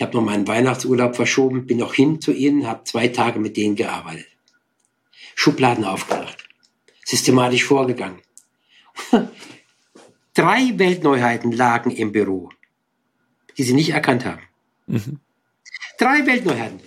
Ich habe noch meinen Weihnachtsurlaub verschoben, bin noch hin zu ihnen, habe zwei Tage mit denen gearbeitet. Schubladen aufgemacht, systematisch vorgegangen. Drei Weltneuheiten lagen im Büro, die sie nicht erkannt haben. Mhm. Drei Weltneuheiten.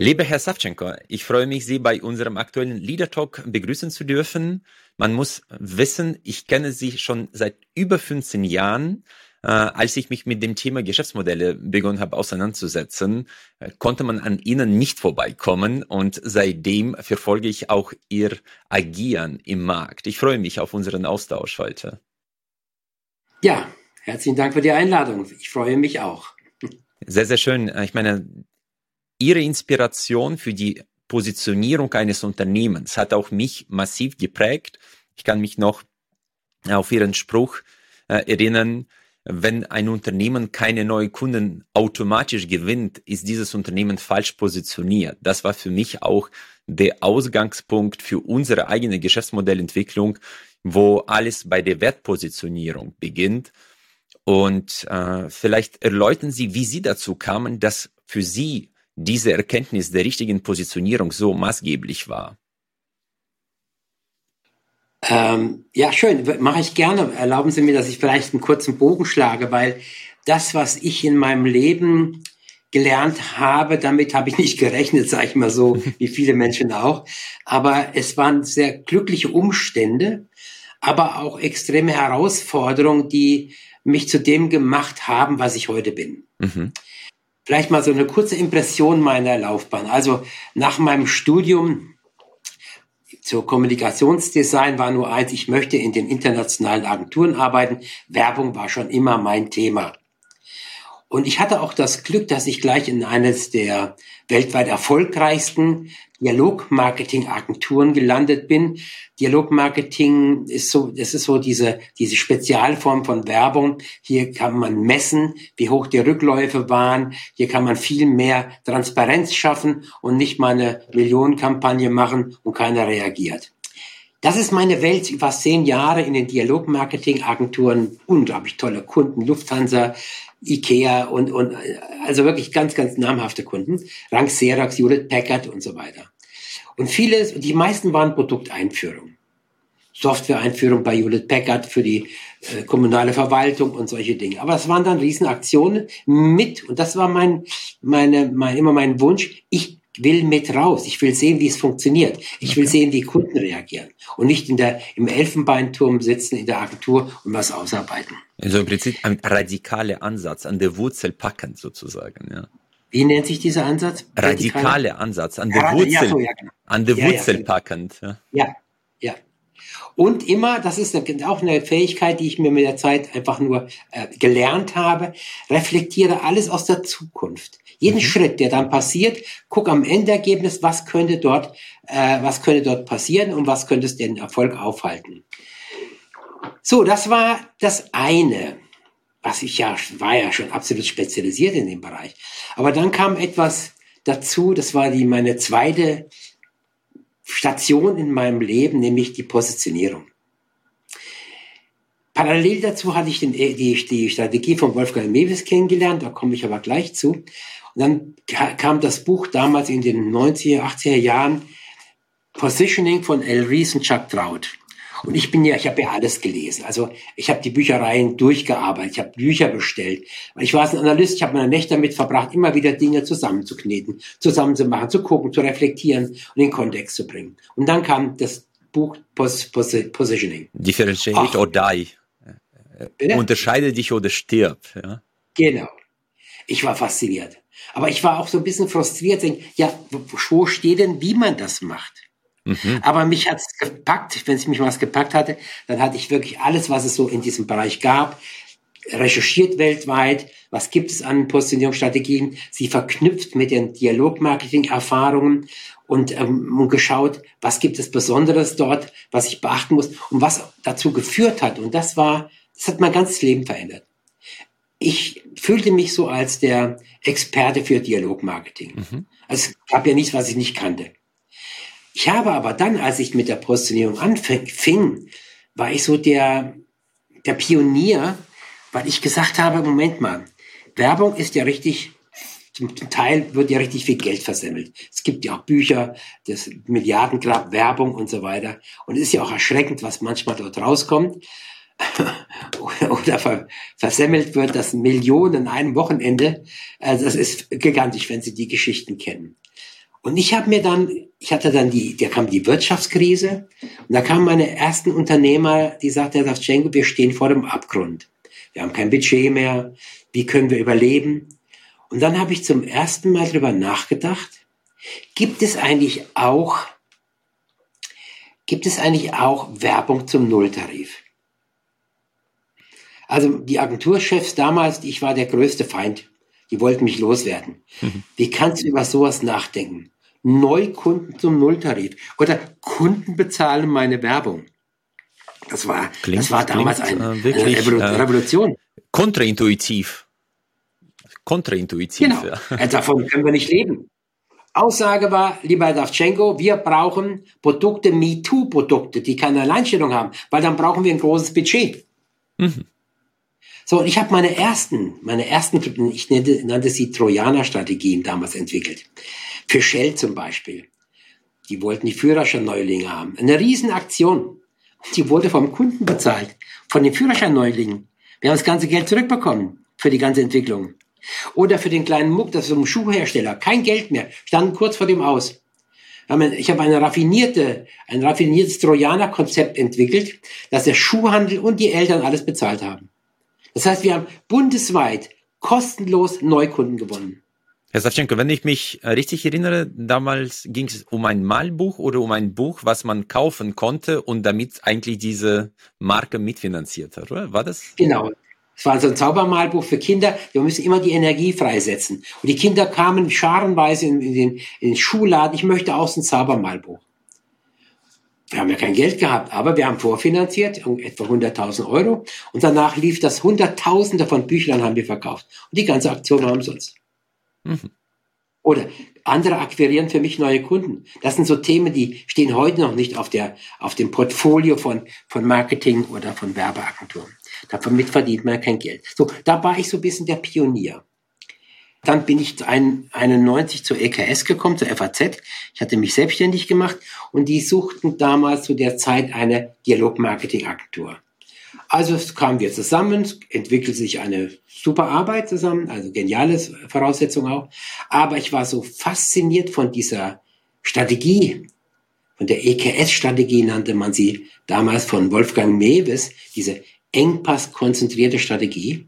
Lieber Herr Savchenko, ich freue mich, Sie bei unserem aktuellen Leader Talk begrüßen zu dürfen. Man muss wissen, ich kenne Sie schon seit über 15 Jahren. Äh, als ich mich mit dem Thema Geschäftsmodelle begonnen habe auseinanderzusetzen, äh, konnte man an Ihnen nicht vorbeikommen und seitdem verfolge ich auch Ihr Agieren im Markt. Ich freue mich auf unseren Austausch heute. Ja, herzlichen Dank für die Einladung. Ich freue mich auch. Sehr, sehr schön. Ich meine, Ihre Inspiration für die Positionierung eines Unternehmens hat auch mich massiv geprägt. Ich kann mich noch auf Ihren Spruch äh, erinnern, wenn ein Unternehmen keine neuen Kunden automatisch gewinnt, ist dieses Unternehmen falsch positioniert. Das war für mich auch der Ausgangspunkt für unsere eigene Geschäftsmodellentwicklung, wo alles bei der Wertpositionierung beginnt. Und äh, vielleicht erläutern Sie, wie Sie dazu kamen, dass für Sie diese Erkenntnis der richtigen Positionierung so maßgeblich war? Ähm, ja, schön, mache ich gerne. Erlauben Sie mir, dass ich vielleicht einen kurzen Bogen schlage, weil das, was ich in meinem Leben gelernt habe, damit habe ich nicht gerechnet, sage ich mal so, wie viele Menschen auch. Aber es waren sehr glückliche Umstände, aber auch extreme Herausforderungen, die mich zu dem gemacht haben, was ich heute bin. Mhm. Vielleicht mal so eine kurze Impression meiner Laufbahn. Also nach meinem Studium zur Kommunikationsdesign war nur eins, ich möchte in den internationalen Agenturen arbeiten. Werbung war schon immer mein Thema. Und ich hatte auch das Glück, dass ich gleich in eines der weltweit erfolgreichsten Dialogmarketing-Agenturen gelandet bin. Dialogmarketing ist so, das ist so diese, diese Spezialform von Werbung. Hier kann man messen, wie hoch die Rückläufe waren. Hier kann man viel mehr Transparenz schaffen und nicht mal eine Millionenkampagne machen und keiner reagiert. Das ist meine Welt über zehn Jahre in den Dialogmarketing-Agenturen. Unglaublich tolle Kunden, Lufthansa, Ikea und, und also wirklich ganz, ganz namhafte Kunden. Rank Xerox, Hewlett Packard und so weiter. Und viele, die meisten waren Produkteinführungen. Softwareeinführung bei Hewlett Packard für die äh, kommunale Verwaltung und solche Dinge. Aber es waren dann Riesenaktionen mit, und das war mein, meine, mein, immer mein Wunsch, ich will mit raus. Ich will sehen, wie es funktioniert. Ich will sehen, wie Kunden reagieren. Und nicht in der, im Elfenbeinturm sitzen in der Agentur und was ausarbeiten. Also im Prinzip ein radikaler Ansatz, an der Wurzel packend sozusagen, ja. Wie nennt sich dieser Ansatz? Radikale, Radikale Ansatz, an der ja, Wurzel, ja, so, ja, genau. an der Wurzel genau. packend. Ja. ja, ja. Und immer, das ist auch eine Fähigkeit, die ich mir mit der Zeit einfach nur äh, gelernt habe, reflektiere alles aus der Zukunft. Jeden mhm. Schritt, der dann passiert, guck am Endergebnis, was könnte dort, äh, was könnte dort passieren und was könnte es den Erfolg aufhalten. So, das war das eine, was ich ja, war ja schon absolut spezialisiert in dem Bereich. Aber dann kam etwas dazu, das war die, meine zweite Station in meinem Leben, nämlich die Positionierung. Parallel dazu hatte ich den, die, die Strategie von Wolfgang Mewes kennengelernt, da komme ich aber gleich zu. Und dann kam das Buch damals in den 90er, 80er Jahren Positioning von L. Rees und Chuck Trout. Und ich bin ja, ich habe ja alles gelesen. Also ich habe die Büchereien durchgearbeitet, ich habe Bücher bestellt. Ich war ein Analyst, ich habe meine Nächte damit verbracht, immer wieder Dinge zusammenzukneten, zusammenzumachen, zu gucken, zu reflektieren und in den Kontext zu bringen. Und dann kam das Buch Pos Pos Positioning. Differentiate Ach. or die. Bitte? Unterscheide dich oder stirb. Ja? Genau. Ich war fasziniert. Aber ich war auch so ein bisschen frustriert. Denk, ja, wo steht denn, wie man das macht? Mhm. Aber mich hat's gepackt. Wenn es mich was gepackt hatte, dann hatte ich wirklich alles, was es so in diesem Bereich gab, recherchiert weltweit. Was gibt es an Positionierungsstrategien? Sie verknüpft mit den Dialogmarketing-Erfahrungen und, ähm, und geschaut, was gibt es Besonderes dort, was ich beachten muss und was dazu geführt hat. Und das war, das hat mein ganzes Leben verändert. Ich fühlte mich so als der Experte für Dialogmarketing. Mhm. Also es gab ja nichts, was ich nicht kannte. Ich habe aber dann, als ich mit der Positionierung anfing, war ich so der, der Pionier, weil ich gesagt habe, Moment mal, Werbung ist ja richtig, zum Teil wird ja richtig viel Geld versemmelt. Es gibt ja auch Bücher, das Milliardengrab, Werbung und so weiter. Und es ist ja auch erschreckend, was manchmal dort rauskommt. oder versemmelt wird, dass Millionen an einem Wochenende. Also das ist gigantisch, wenn Sie die Geschichten kennen. Und ich habe mir dann, ich hatte dann die, da kam die Wirtschaftskrise und da kamen meine ersten Unternehmer, die sagten, Herr Savchenko, wir stehen vor dem Abgrund. Wir haben kein Budget mehr. Wie können wir überleben? Und dann habe ich zum ersten Mal darüber nachgedacht, gibt es eigentlich auch, gibt es eigentlich auch Werbung zum Nulltarif? Also die Agenturchefs damals, ich war der größte Feind. Die wollten mich loswerden. Mhm. Wie kannst du über sowas nachdenken? Neukunden zum Nulltarif oder Kunden bezahlen meine Werbung. Das war, klingt, das war damals klingt, ein, äh, wirklich, eine äh, Revolution. Kontraintuitiv. Kontraintuitiv. Genau. Ja. Davon können wir nicht leben. Aussage war, lieber Davchenko, wir brauchen Produkte, MeToo-Produkte, die keine Alleinstellung haben, weil dann brauchen wir ein großes Budget. Mhm. So, und ich habe meine ersten, meine ersten, ich nannte, nannte sie Trojaner-Strategien damals entwickelt. Für Shell zum Beispiel. Die wollten die Führerscheinneulinge haben. Eine Riesenaktion. Die wurde vom Kunden bezahlt, von den Führerscheinneulingen. Wir haben das ganze Geld zurückbekommen für die ganze Entwicklung. Oder für den kleinen Muck, das ist ein Schuhhersteller, kein Geld mehr, standen kurz vor dem Aus. Ich habe eine raffinierte, ein raffiniertes Trojaner-Konzept entwickelt, dass der Schuhhandel und die Eltern alles bezahlt haben. Das heißt, wir haben bundesweit kostenlos Neukunden gewonnen. Herr Savchenko, wenn ich mich äh, richtig erinnere, damals ging es um ein Malbuch oder um ein Buch, was man kaufen konnte und damit eigentlich diese Marke mitfinanziert hat, oder? War das? Genau. Es war so ein Zaubermalbuch für Kinder. Wir müssen immer die Energie freisetzen. Und die Kinder kamen scharenweise in, in, den, in den Schulladen. Ich möchte auch so ein Zaubermalbuch. Wir haben ja kein Geld gehabt, aber wir haben vorfinanziert, etwa 100.000 Euro. Und danach lief das Hunderttausende von Büchern haben wir verkauft. Und die ganze Aktion war umsonst. Mhm. Oder andere akquirieren für mich neue Kunden. Das sind so Themen, die stehen heute noch nicht auf, der, auf dem Portfolio von, von Marketing oder von Werbeagenturen. Damit verdient man kein Geld. So, da war ich so ein bisschen der Pionier. Dann bin ich 91 zur EKS gekommen, zur FAZ. Ich hatte mich selbstständig gemacht und die suchten damals zu der Zeit eine Dialogmarketing-Agentur. Also kamen wir zusammen, entwickelte sich eine super Arbeit zusammen, also geniale Voraussetzung auch. Aber ich war so fasziniert von dieser Strategie, von der EKS-Strategie nannte man sie damals von Wolfgang Mewes, diese engpasskonzentrierte Strategie,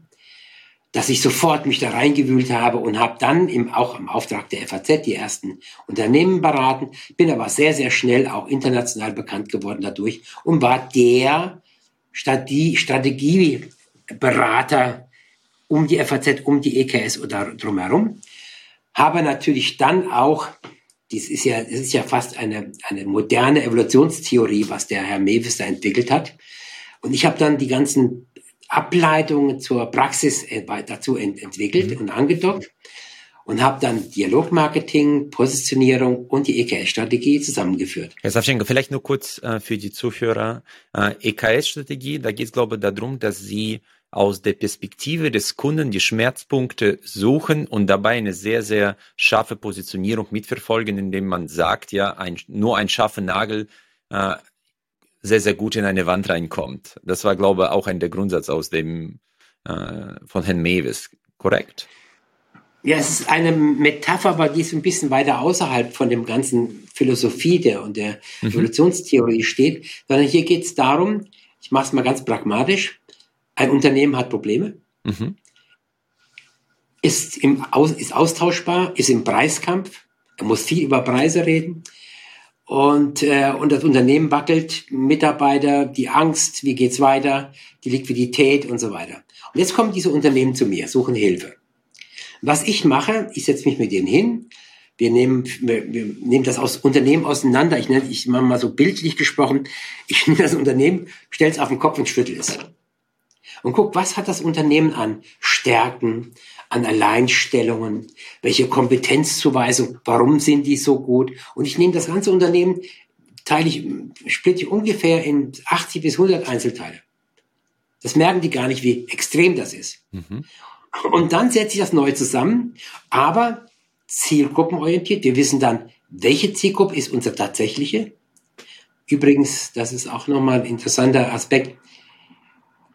dass ich sofort mich da reingewühlt habe und habe dann im, auch im Auftrag der FAZ die ersten Unternehmen beraten, bin aber sehr, sehr schnell auch international bekannt geworden dadurch und war der Strategie, Strategieberater um die FAZ, um die EKS oder drumherum. Habe natürlich dann auch, dies ist ja, das ist ja fast eine, eine moderne Evolutionstheorie, was der Herr Mewis da entwickelt hat. Und ich habe dann die ganzen Ableitungen zur Praxis äh, dazu ent entwickelt mhm. und angedockt und habe dann Dialogmarketing, Positionierung und die EKS-Strategie zusammengeführt. Herr Savchenko, vielleicht nur kurz äh, für die Zuhörer. Äh, EKS-Strategie, da geht es, glaube ich, darum, dass Sie aus der Perspektive des Kunden die Schmerzpunkte suchen und dabei eine sehr, sehr scharfe Positionierung mitverfolgen, indem man sagt, ja, ein, nur ein scharfer Nagel äh, sehr, sehr gut in eine Wand reinkommt. Das war, glaube ich, auch ein der Grundsatz aus dem äh, von Herrn Mewes, korrekt? Ja, es ist eine Metapher, aber die ist ein bisschen weiter außerhalb von dem ganzen Philosophie der und der mhm. Evolutionstheorie steht, sondern hier geht es darum, ich mache es mal ganz pragmatisch, ein Unternehmen hat Probleme, mhm. ist, im, ist austauschbar, ist im Preiskampf, er muss viel über Preise reden, und, äh, und das Unternehmen wackelt, Mitarbeiter, die Angst, wie geht's weiter, die Liquidität und so weiter. Und jetzt kommen diese Unternehmen zu mir, suchen Hilfe. Was ich mache, ich setze mich mit denen hin, wir nehmen, wir, wir nehmen das aus Unternehmen auseinander. Ich nenne, ich mache mal so bildlich gesprochen, ich nehme das Unternehmen, stelle es auf den Kopf und schüttel es. Und guck, was hat das Unternehmen an Stärken, an Alleinstellungen, welche Kompetenzzuweisung, warum sind die so gut. Und ich nehme das ganze Unternehmen, teile ich, splitte ich ungefähr in 80 bis 100 Einzelteile. Das merken die gar nicht, wie extrem das ist. Mhm. Und dann setze ich das neu zusammen, aber zielgruppenorientiert. Wir wissen dann, welche Zielgruppe ist unsere tatsächliche. Übrigens, das ist auch nochmal ein interessanter Aspekt.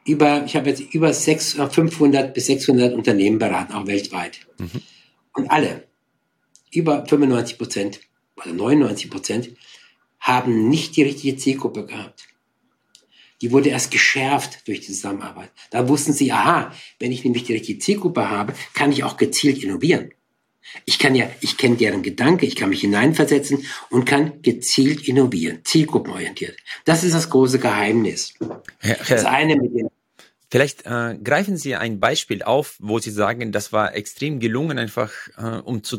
Über, ich habe jetzt über 600, 500 bis 600 Unternehmen beraten, auch weltweit. Mhm. Und alle, über 95 Prozent oder 99 Prozent, haben nicht die richtige Zielgruppe gehabt. Die wurde erst geschärft durch die Zusammenarbeit. Da wussten sie, aha, wenn ich nämlich die richtige Zielgruppe habe, kann ich auch gezielt innovieren. Ich kann ja, ich kenne deren Gedanke, ich kann mich hineinversetzen und kann gezielt innovieren, zielgruppenorientiert. Das ist das große Geheimnis. Herr, Herr, das eine mit dem Vielleicht äh, greifen Sie ein Beispiel auf, wo Sie sagen, das war extrem gelungen, einfach äh, um zu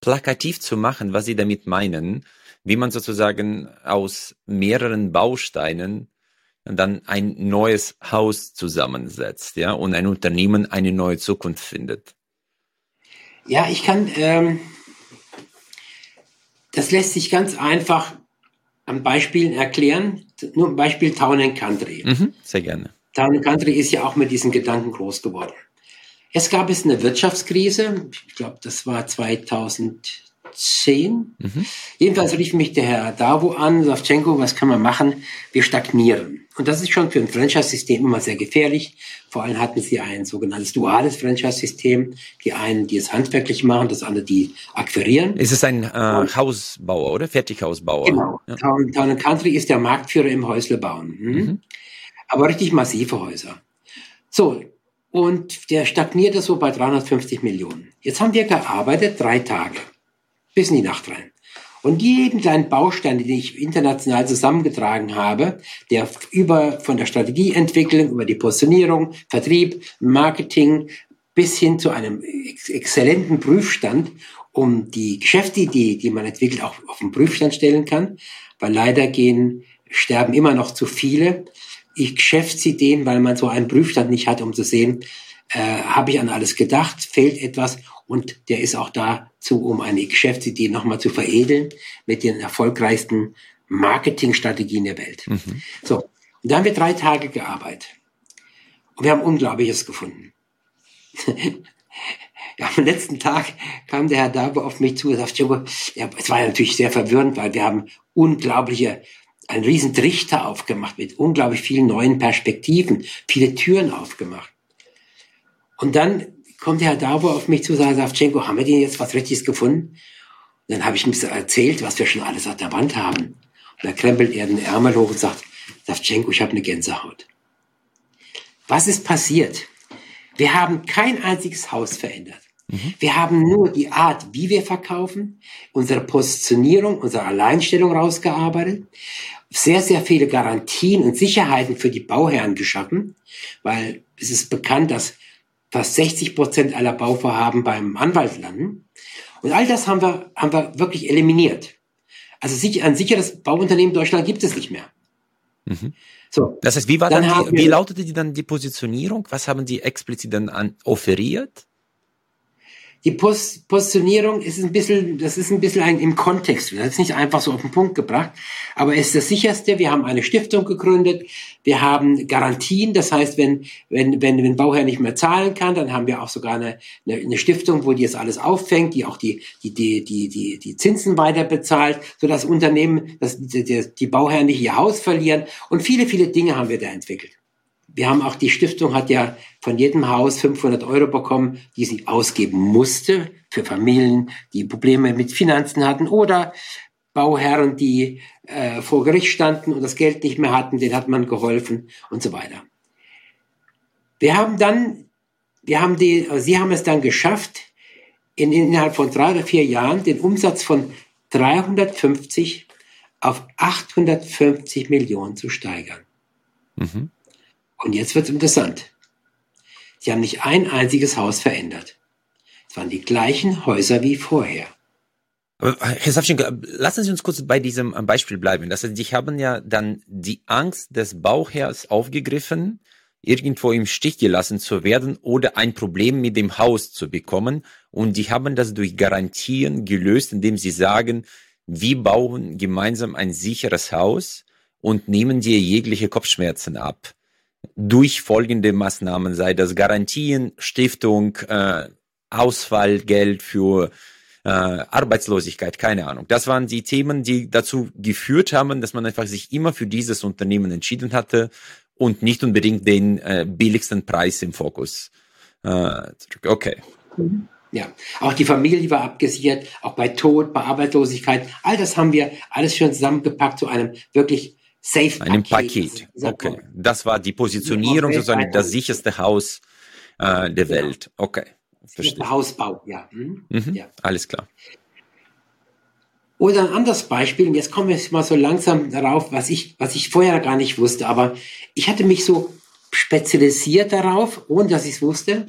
plakativ zu machen, was Sie damit meinen, wie man sozusagen aus mehreren Bausteinen dann ein neues Haus zusammensetzt, ja, und ein Unternehmen eine neue Zukunft findet. Ja, ich kann, ähm, das lässt sich ganz einfach an Beispielen erklären. Nur ein Beispiel Town Country. Mhm, sehr gerne. Town Country ist ja auch mit diesen Gedanken groß geworden. Es gab es eine Wirtschaftskrise, ich glaube, das war 2000, zehn. Mhm. Jedenfalls rief mich der Herr Davo an, Savchenko, was kann man machen? Wir stagnieren. Und das ist schon für ein Franchise-System immer sehr gefährlich. Vor allem hatten sie ein sogenanntes duales Franchise-System. Die einen, die es handwerklich machen, das andere, die akquirieren. Ist es ein äh, Hausbauer oder Fertighausbauer? Genau. Ja. Town, Town Country ist der Marktführer im Häuslebauen. Mhm. Mhm. Aber richtig massive Häuser. So, und der stagnierte so bei 350 Millionen. Jetzt haben wir gearbeitet, drei Tage bis in die Nacht rein. Und jeden kleinen Baustein, den ich international zusammengetragen habe, der über von der Strategieentwicklung, über die Positionierung, Vertrieb, Marketing bis hin zu einem ex exzellenten Prüfstand, um die Geschäftsidee, die man entwickelt, auch auf den Prüfstand stellen kann, weil leider gehen, sterben immer noch zu viele. Ich Geschäftsideen, weil man so einen Prüfstand nicht hat, um zu sehen, äh, habe ich an alles gedacht, fehlt etwas und der ist auch dazu, um eine Geschäftsidee nochmal zu veredeln mit den erfolgreichsten Marketingstrategien der Welt. Mhm. So, und da haben wir drei Tage gearbeitet. Und wir haben Unglaubliches gefunden. ja, am letzten Tag kam der Herr Dabo auf mich zu und sagte, ja, es war natürlich sehr verwirrend, weil wir haben unglaubliche, einen riesen Trichter aufgemacht mit unglaublich vielen neuen Perspektiven, viele Türen aufgemacht. Und dann kommt der Herr Dabo auf mich zu und sagt, Savchenko, haben wir denn jetzt was Richtiges gefunden? Und dann habe ich ihm erzählt, was wir schon alles auf der Wand haben. Und da krempelt er den Ärmel hoch und sagt, Savchenko, ich habe eine Gänsehaut. Was ist passiert? Wir haben kein einziges Haus verändert. Mhm. Wir haben nur die Art, wie wir verkaufen, unsere Positionierung, unsere Alleinstellung rausgearbeitet, sehr, sehr viele Garantien und Sicherheiten für die Bauherren geschaffen, weil es ist bekannt, dass fast 60 Prozent aller Bauvorhaben beim Anwalt landen. Und all das haben wir, haben wir wirklich eliminiert. Also ein sicheres Bauunternehmen in Deutschland gibt es nicht mehr. Mhm. So. Das heißt, wie war dann, dann die, wie lautete die dann die Positionierung? Was haben die explizit dann an offeriert? Die Pos Positionierung ist ein bisschen, das ist ein bisschen ein, im Kontext. Das ist nicht einfach so auf den Punkt gebracht, aber es ist das sicherste. Wir haben eine Stiftung gegründet. Wir haben Garantien. Das heißt, wenn, wenn, wenn, wenn Bauherr nicht mehr zahlen kann, dann haben wir auch sogar eine, eine, eine Stiftung, wo die es alles auffängt, die auch die, die, die, die, die, die Zinsen weiter bezahlt, sodass Unternehmen, dass die, die, die Bauherren nicht ihr Haus verlieren. Und viele, viele Dinge haben wir da entwickelt. Wir haben auch, die Stiftung hat ja von jedem Haus 500 Euro bekommen, die sie ausgeben musste für Familien, die Probleme mit Finanzen hatten oder Bauherren, die äh, vor Gericht standen und das Geld nicht mehr hatten, denen hat man geholfen und so weiter. Wir haben dann, wir haben die, also sie haben es dann geschafft, in, innerhalb von drei oder vier Jahren den Umsatz von 350 auf 850 Millionen zu steigern. Mhm. Und jetzt wird es interessant. Sie haben nicht ein einziges Haus verändert. Es waren die gleichen Häuser wie vorher. Herr Safchenko, lassen Sie uns kurz bei diesem Beispiel bleiben. Das heißt, Sie haben ja dann die Angst des Bauherrs aufgegriffen, irgendwo im Stich gelassen zu werden oder ein Problem mit dem Haus zu bekommen. Und die haben das durch Garantien gelöst, indem sie sagen, wir bauen gemeinsam ein sicheres Haus und nehmen dir jegliche Kopfschmerzen ab. Durch folgende Maßnahmen, sei das Garantien, Stiftung, äh, Ausfallgeld für äh, Arbeitslosigkeit, keine Ahnung. Das waren die Themen, die dazu geführt haben, dass man einfach sich immer für dieses Unternehmen entschieden hatte und nicht unbedingt den äh, billigsten Preis im Fokus. Äh, okay. Ja, auch die Familie war abgesichert, auch bei Tod, bei Arbeitslosigkeit. All das haben wir alles schon zusammengepackt zu einem wirklich safe Paket. Einem Paket. Okay, das war die Positionierung sozusagen das sicherste Haus äh, der Welt. Okay. Verstehe. Hausbau, ja. Hm? Mhm. ja. Alles klar. Oder ein anderes Beispiel, und jetzt kommen wir mal so langsam darauf, was ich, was ich vorher gar nicht wusste, aber ich hatte mich so spezialisiert darauf, ohne dass ich es wusste,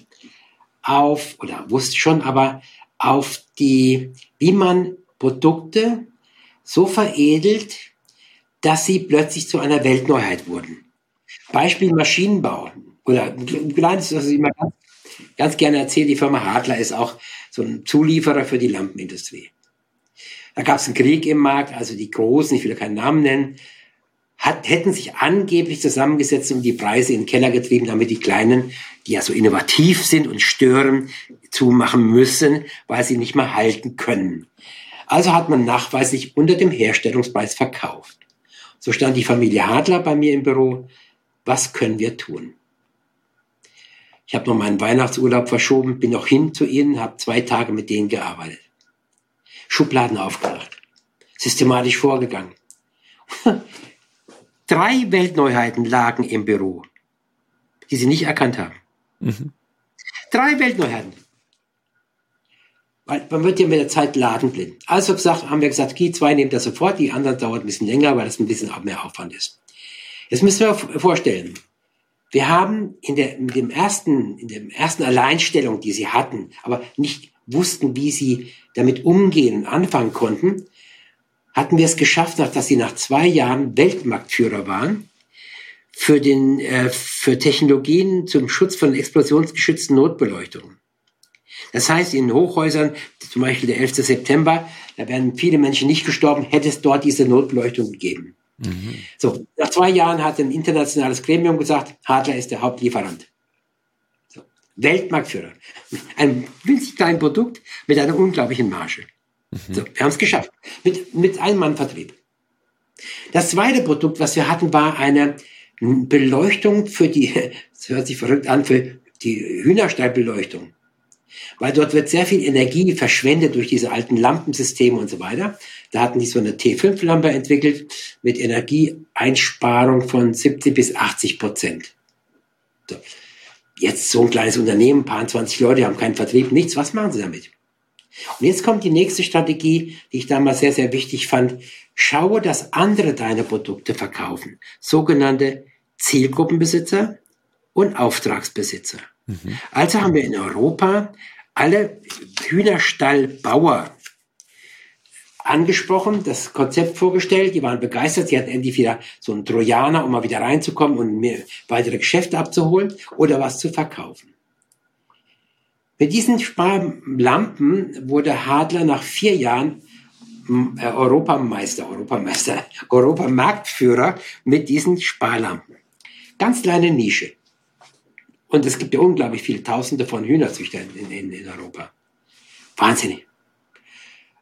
auf, oder wusste schon, aber auf die, wie man Produkte so veredelt, dass sie plötzlich zu einer Weltneuheit wurden. Beispiel Maschinenbau. Oder ein kleines, was ich immer ganz, ganz gerne erzähle, die Firma Hadler ist auch so ein Zulieferer für die Lampenindustrie. Da gab es einen Krieg im Markt, also die Großen, ich will keinen Namen nennen, hat, hätten sich angeblich zusammengesetzt und die Preise in den Keller getrieben, damit die Kleinen, die ja so innovativ sind und stören, zumachen müssen, weil sie nicht mehr halten können. Also hat man nachweislich unter dem Herstellungspreis verkauft. So stand die Familie Hadler bei mir im Büro. Was können wir tun? Ich habe noch meinen Weihnachtsurlaub verschoben, bin noch hin zu ihnen, habe zwei Tage mit denen gearbeitet. Schubladen aufgemacht, systematisch vorgegangen. Drei Weltneuheiten lagen im Büro, die sie nicht erkannt haben. Mhm. Drei Weltneuheiten. Weil man wird ja mit der Zeit ladenblind. Also gesagt, haben wir gesagt, die zwei nehmen das sofort, die anderen dauert ein bisschen länger, weil das ein bisschen mehr Aufwand ist. Jetzt müssen wir vorstellen, wir haben in der, in dem ersten, in der ersten Alleinstellung, die sie hatten, aber nicht wussten, wie sie damit umgehen und anfangen konnten, hatten wir es geschafft, dass sie nach zwei Jahren Weltmarktführer waren für, den, äh, für Technologien zum Schutz von explosionsgeschützten Notbeleuchtungen. Das heißt, in Hochhäusern, zum Beispiel der 11. September, da wären viele Menschen nicht gestorben, hätte es dort diese Notbeleuchtung gegeben. Mhm. So, nach zwei Jahren hat ein internationales Gremium gesagt, Hadler ist der Hauptlieferant. Weltmarktführer. Ein winzig kleines Produkt mit einer unglaublichen Marge. Mhm. So, wir haben es geschafft. Mit, mit einem Mann Vertrieb. Das zweite Produkt, was wir hatten, war eine Beleuchtung für die, das hört sich verrückt an, für die Hühnerstallbeleuchtung. Weil dort wird sehr viel Energie verschwendet durch diese alten Lampensysteme und so weiter. Da hatten die so eine T5-Lampe entwickelt mit Energieeinsparung von 70 bis 80 Prozent. So jetzt so ein kleines Unternehmen, paar 20 Leute haben keinen Vertrieb, nichts, was machen sie damit? Und jetzt kommt die nächste Strategie, die ich damals sehr, sehr wichtig fand. Schaue, dass andere deine Produkte verkaufen. Sogenannte Zielgruppenbesitzer und Auftragsbesitzer. Mhm. Also haben wir in Europa alle Hühnerstallbauer angesprochen, das Konzept vorgestellt, die waren begeistert, sie hatten endlich wieder so einen Trojaner, um mal wieder reinzukommen und mehr weitere Geschäfte abzuholen oder was zu verkaufen. Mit diesen Sparlampen wurde Hadler nach vier Jahren äh, Europameister, Europameister, Europamarktführer mit diesen Sparlampen. Ganz kleine Nische. Und es gibt ja unglaublich viele Tausende von Hühnerzüchtern in, in, in Europa. Wahnsinnig.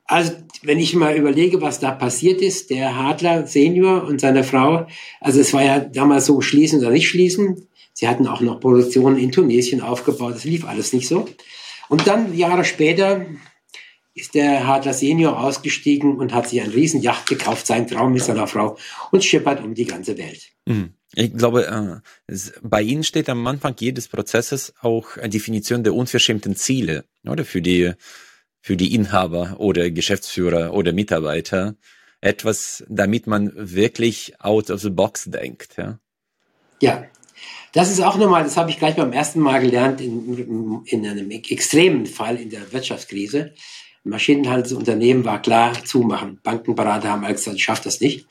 Also, wenn ich mal überlege, was da passiert ist, der Hadler Senior und seine Frau, also es war ja damals so schließen oder nicht schließen. Sie hatten auch noch Produktionen in Tunesien aufgebaut, das lief alles nicht so. Und dann, Jahre später, ist der Hadler Senior ausgestiegen und hat sich ein Riesenjacht gekauft, sein Traum mit seiner Frau und schippert um die ganze Welt. Mhm. Ich glaube, äh, bei Ihnen steht am Anfang jedes Prozesses auch eine Definition der unverschämten Ziele, oder? Für die für die Inhaber oder Geschäftsführer oder Mitarbeiter etwas, damit man wirklich out of the box denkt. Ja, ja. das ist auch nochmal, das habe ich gleich beim ersten Mal gelernt in, in einem extremen Fall in der Wirtschaftskrise. Maschinenhandelsunternehmen war klar zumachen. Bankenberater haben gesagt, ich schaffe das nicht.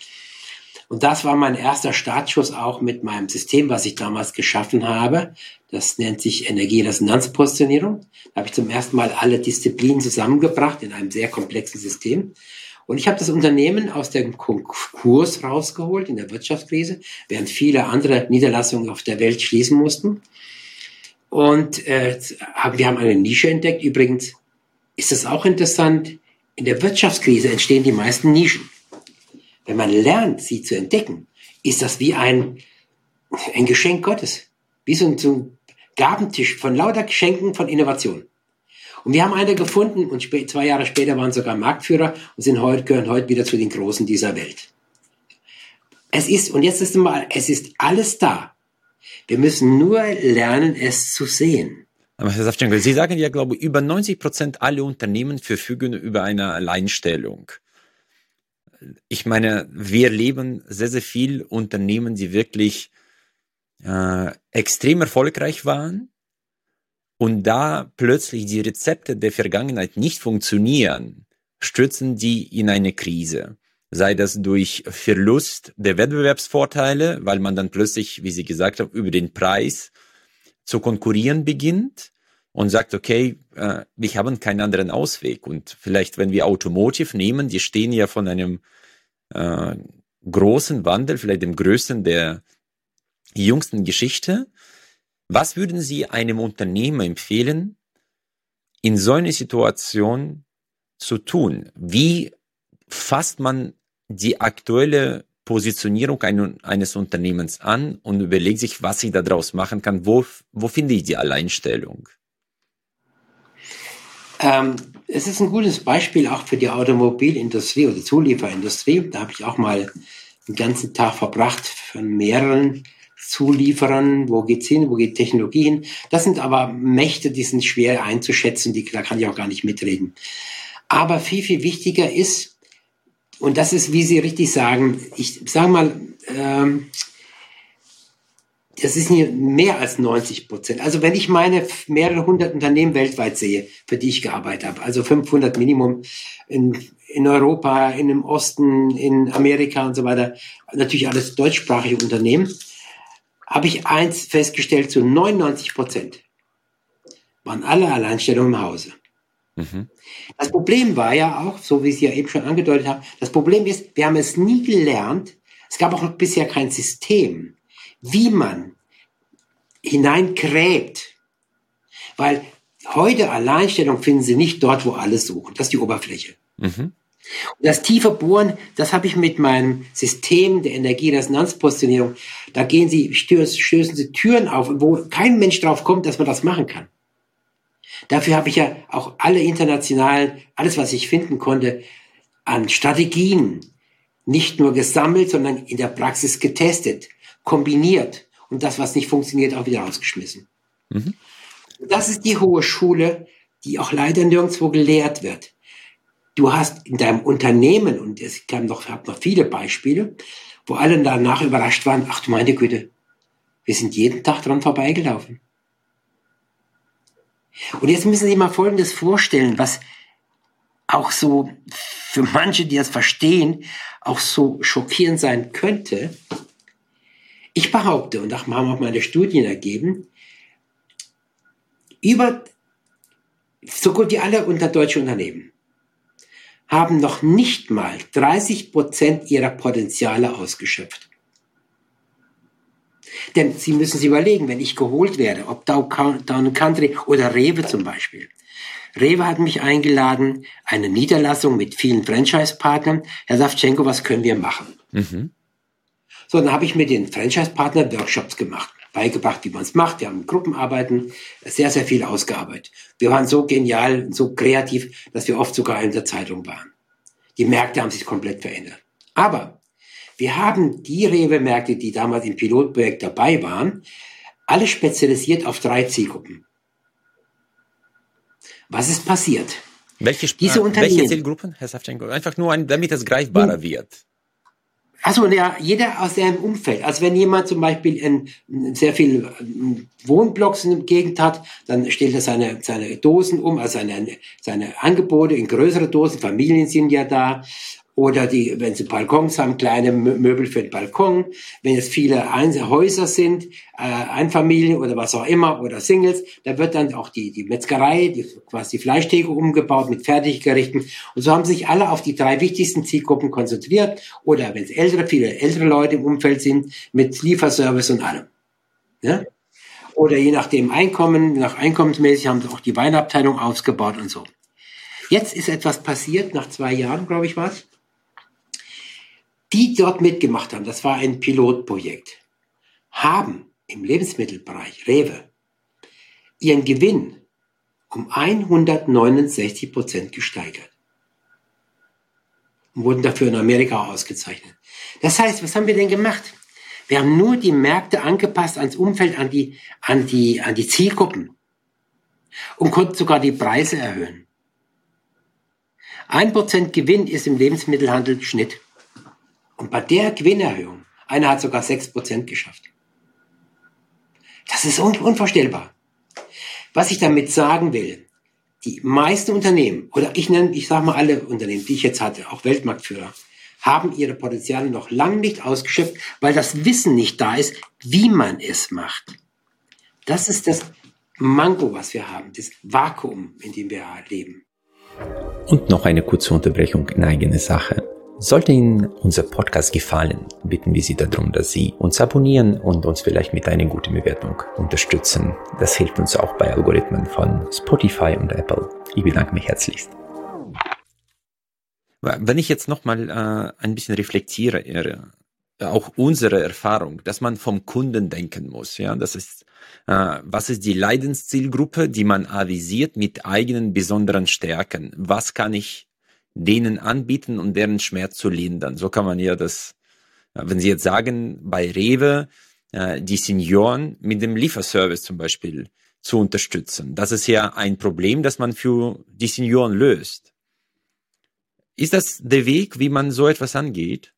Und das war mein erster Startschuss auch mit meinem System, was ich damals geschaffen habe. Das nennt sich Energieresonanzpositionierung. Da habe ich zum ersten Mal alle Disziplinen zusammengebracht in einem sehr komplexen System. Und ich habe das Unternehmen aus dem Konkurs rausgeholt in der Wirtschaftskrise, während viele andere Niederlassungen auf der Welt schließen mussten. Und äh, wir haben eine Nische entdeckt. Übrigens ist es auch interessant, in der Wirtschaftskrise entstehen die meisten Nischen. Wenn man lernt, sie zu entdecken, ist das wie ein, ein Geschenk Gottes. Wie so ein, so ein Gabentisch von lauter Geschenken von Innovation. Und wir haben eine gefunden und zwei Jahre später waren sogar Marktführer und sind heute, gehören heute wieder zu den Großen dieser Welt. Es ist, und jetzt ist mal, es ist alles da. Wir müssen nur lernen, es zu sehen. Aber Herr Safchenko, Sie sagen ja, glaube ich, über 90 Prozent aller Unternehmen verfügen über eine Alleinstellung. Ich meine, wir leben sehr, sehr viel Unternehmen, die wirklich äh, extrem erfolgreich waren und da plötzlich die Rezepte der Vergangenheit nicht funktionieren, stürzen die in eine Krise. Sei das durch Verlust der Wettbewerbsvorteile, weil man dann plötzlich, wie Sie gesagt haben, über den Preis zu konkurrieren beginnt und sagt, okay, äh, wir haben keinen anderen Ausweg. Und vielleicht, wenn wir Automotive nehmen, die stehen ja von einem äh, großen Wandel, vielleicht dem größten der jüngsten Geschichte. Was würden Sie einem Unternehmer empfehlen, in so einer Situation zu tun? Wie fasst man die aktuelle Positionierung eines Unternehmens an und überlegt sich, was ich daraus machen kann? Wo, wo finde ich die Alleinstellung? Ähm, es ist ein gutes Beispiel auch für die Automobilindustrie oder Zulieferindustrie. Da habe ich auch mal den ganzen Tag verbracht von mehreren Zulieferern, wo geht's hin, wo geht Technologie hin. Das sind aber Mächte, die sind schwer einzuschätzen, die, da kann ich auch gar nicht mitreden. Aber viel, viel wichtiger ist, und das ist, wie Sie richtig sagen, ich sage mal, ähm, das ist mehr als 90 Prozent. Also wenn ich meine mehrere hundert Unternehmen weltweit sehe, für die ich gearbeitet habe, also 500 Minimum in, in Europa, in dem Osten, in Amerika und so weiter, natürlich alles deutschsprachige Unternehmen, habe ich eins festgestellt, zu 99 Prozent waren alle Alleinstellungen im Hause. Mhm. Das Problem war ja auch, so wie Sie ja eben schon angedeutet haben, das Problem ist, wir haben es nie gelernt, es gab auch bisher kein System, wie man hineingräbt. Weil heute Alleinstellung finden Sie nicht dort, wo alle suchen. Das ist die Oberfläche. Mhm. Und das tiefe Bohren, das habe ich mit meinem System der Energieresonanzpositionierung. Da gehen Sie, stößen Sie Türen auf, wo kein Mensch drauf kommt, dass man das machen kann. Dafür habe ich ja auch alle internationalen, alles, was ich finden konnte, an Strategien nicht nur gesammelt, sondern in der Praxis getestet, kombiniert und das, was nicht funktioniert, auch wieder rausgeschmissen. Mhm. Das ist die hohe Schule, die auch leider nirgendwo gelehrt wird du hast in deinem Unternehmen, und es kam noch, habe noch viele Beispiele, wo alle danach überrascht waren, ach du meine Güte, wir sind jeden Tag dran vorbeigelaufen. Und jetzt müssen Sie mal Folgendes vorstellen, was auch so für manche, die das verstehen, auch so schockierend sein könnte. Ich behaupte, und das haben auch meine Studien ergeben, über so gut wie alle unter deutsche Unternehmen haben noch nicht mal 30 Prozent ihrer Potenziale ausgeschöpft. Denn Sie müssen sich überlegen, wenn ich geholt werde, ob Dow Country oder Rewe zum Beispiel. Rewe hat mich eingeladen, eine Niederlassung mit vielen Franchise-Partnern. Herr Savchenko, was können wir machen? Mhm. So, dann habe ich mit den Franchise-Partnern Workshops gemacht beigebracht, wie man es macht. Wir haben Gruppenarbeiten sehr, sehr viel ausgearbeitet. Wir waren so genial, so kreativ, dass wir oft sogar in der Zeitung waren. Die Märkte haben sich komplett verändert. Aber wir haben die Rewe-Märkte, die damals im Pilotprojekt dabei waren, alle spezialisiert auf drei Zielgruppen. Was ist passiert? Welche, Diese Unternehmen, welche Zielgruppen, Herr Savchenko? Einfach nur, ein, damit es greifbarer wird. Also ja, jeder aus seinem Umfeld. Also wenn jemand zum Beispiel in, in sehr viel Wohnblocks in der Gegend hat, dann stellt er seine, seine Dosen um, also seine, seine Angebote in größere Dosen. Familien sind ja da. Oder die, wenn sie Balkons haben, kleine Möbel für den Balkon. Wenn es viele Häuser sind, äh, Einfamilien oder was auch immer oder Singles, da wird dann auch die, die Metzgerei, die, quasi die Fleischtheke umgebaut mit Fertiggerichten. Und so haben sich alle auf die drei wichtigsten Zielgruppen konzentriert. Oder wenn es ältere, viele ältere Leute im Umfeld sind, mit Lieferservice und allem. Ja? Oder je nachdem Einkommen, nach einkommensmäßig haben sie auch die Weinabteilung ausgebaut und so. Jetzt ist etwas passiert, nach zwei Jahren, glaube ich, was die dort mitgemacht haben, das war ein Pilotprojekt, haben im Lebensmittelbereich, Rewe, ihren Gewinn um 169 Prozent gesteigert und wurden dafür in Amerika ausgezeichnet. Das heißt, was haben wir denn gemacht? Wir haben nur die Märkte angepasst ans Umfeld, an die, an die, an die Zielgruppen und konnten sogar die Preise erhöhen. Ein Prozent Gewinn ist im Lebensmittelhandel Schnitt. Und bei der Gewinnerhöhung, einer hat sogar 6% geschafft. Das ist un unvorstellbar. Was ich damit sagen will, die meisten Unternehmen, oder ich nenne, ich sage mal alle Unternehmen, die ich jetzt hatte, auch Weltmarktführer, haben ihre Potenziale noch lange nicht ausgeschöpft, weil das Wissen nicht da ist, wie man es macht. Das ist das Mango, was wir haben, das Vakuum, in dem wir leben. Und noch eine kurze Unterbrechung in eigene Sache. Sollte Ihnen unser Podcast gefallen, bitten wir Sie darum, dass Sie uns abonnieren und uns vielleicht mit einer guten Bewertung unterstützen. Das hilft uns auch bei Algorithmen von Spotify und Apple. Ich bedanke mich herzlichst. Wenn ich jetzt nochmal äh, ein bisschen reflektiere, äh, auch unsere Erfahrung, dass man vom Kunden denken muss, ja, das ist, äh, was ist die Leidenszielgruppe, die man avisiert mit eigenen besonderen Stärken? Was kann ich denen anbieten und deren Schmerz zu lindern. So kann man ja das, wenn Sie jetzt sagen, bei Rewe, äh, die Senioren mit dem Lieferservice zum Beispiel zu unterstützen. Das ist ja ein Problem, das man für die Senioren löst. Ist das der Weg, wie man so etwas angeht?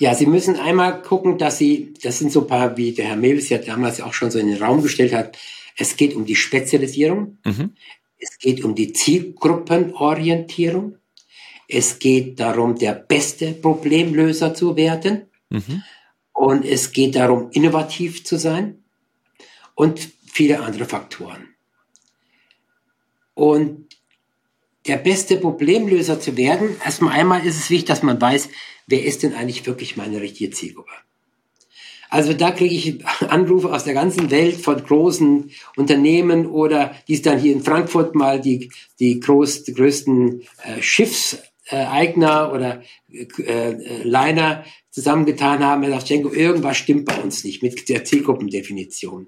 Ja, Sie müssen einmal gucken, dass Sie, das sind so ein paar, wie der Herr Mewes ja damals auch schon so in den Raum gestellt hat, es geht um die Spezialisierung. Mhm. Es geht um die Zielgruppenorientierung. Es geht darum, der beste Problemlöser zu werden. Mhm. Und es geht darum, innovativ zu sein. Und viele andere Faktoren. Und der beste Problemlöser zu werden, erstmal einmal ist es wichtig, dass man weiß, wer ist denn eigentlich wirklich meine richtige Zielgruppe. Also da kriege ich Anrufe aus der ganzen Welt von großen Unternehmen oder die dann hier in Frankfurt mal die, die, groß, die größten äh, Schiffseigner oder äh, äh, Liner zusammengetan haben. Er sagt, Jenko, irgendwas stimmt bei uns nicht mit der Zielgruppendefinition.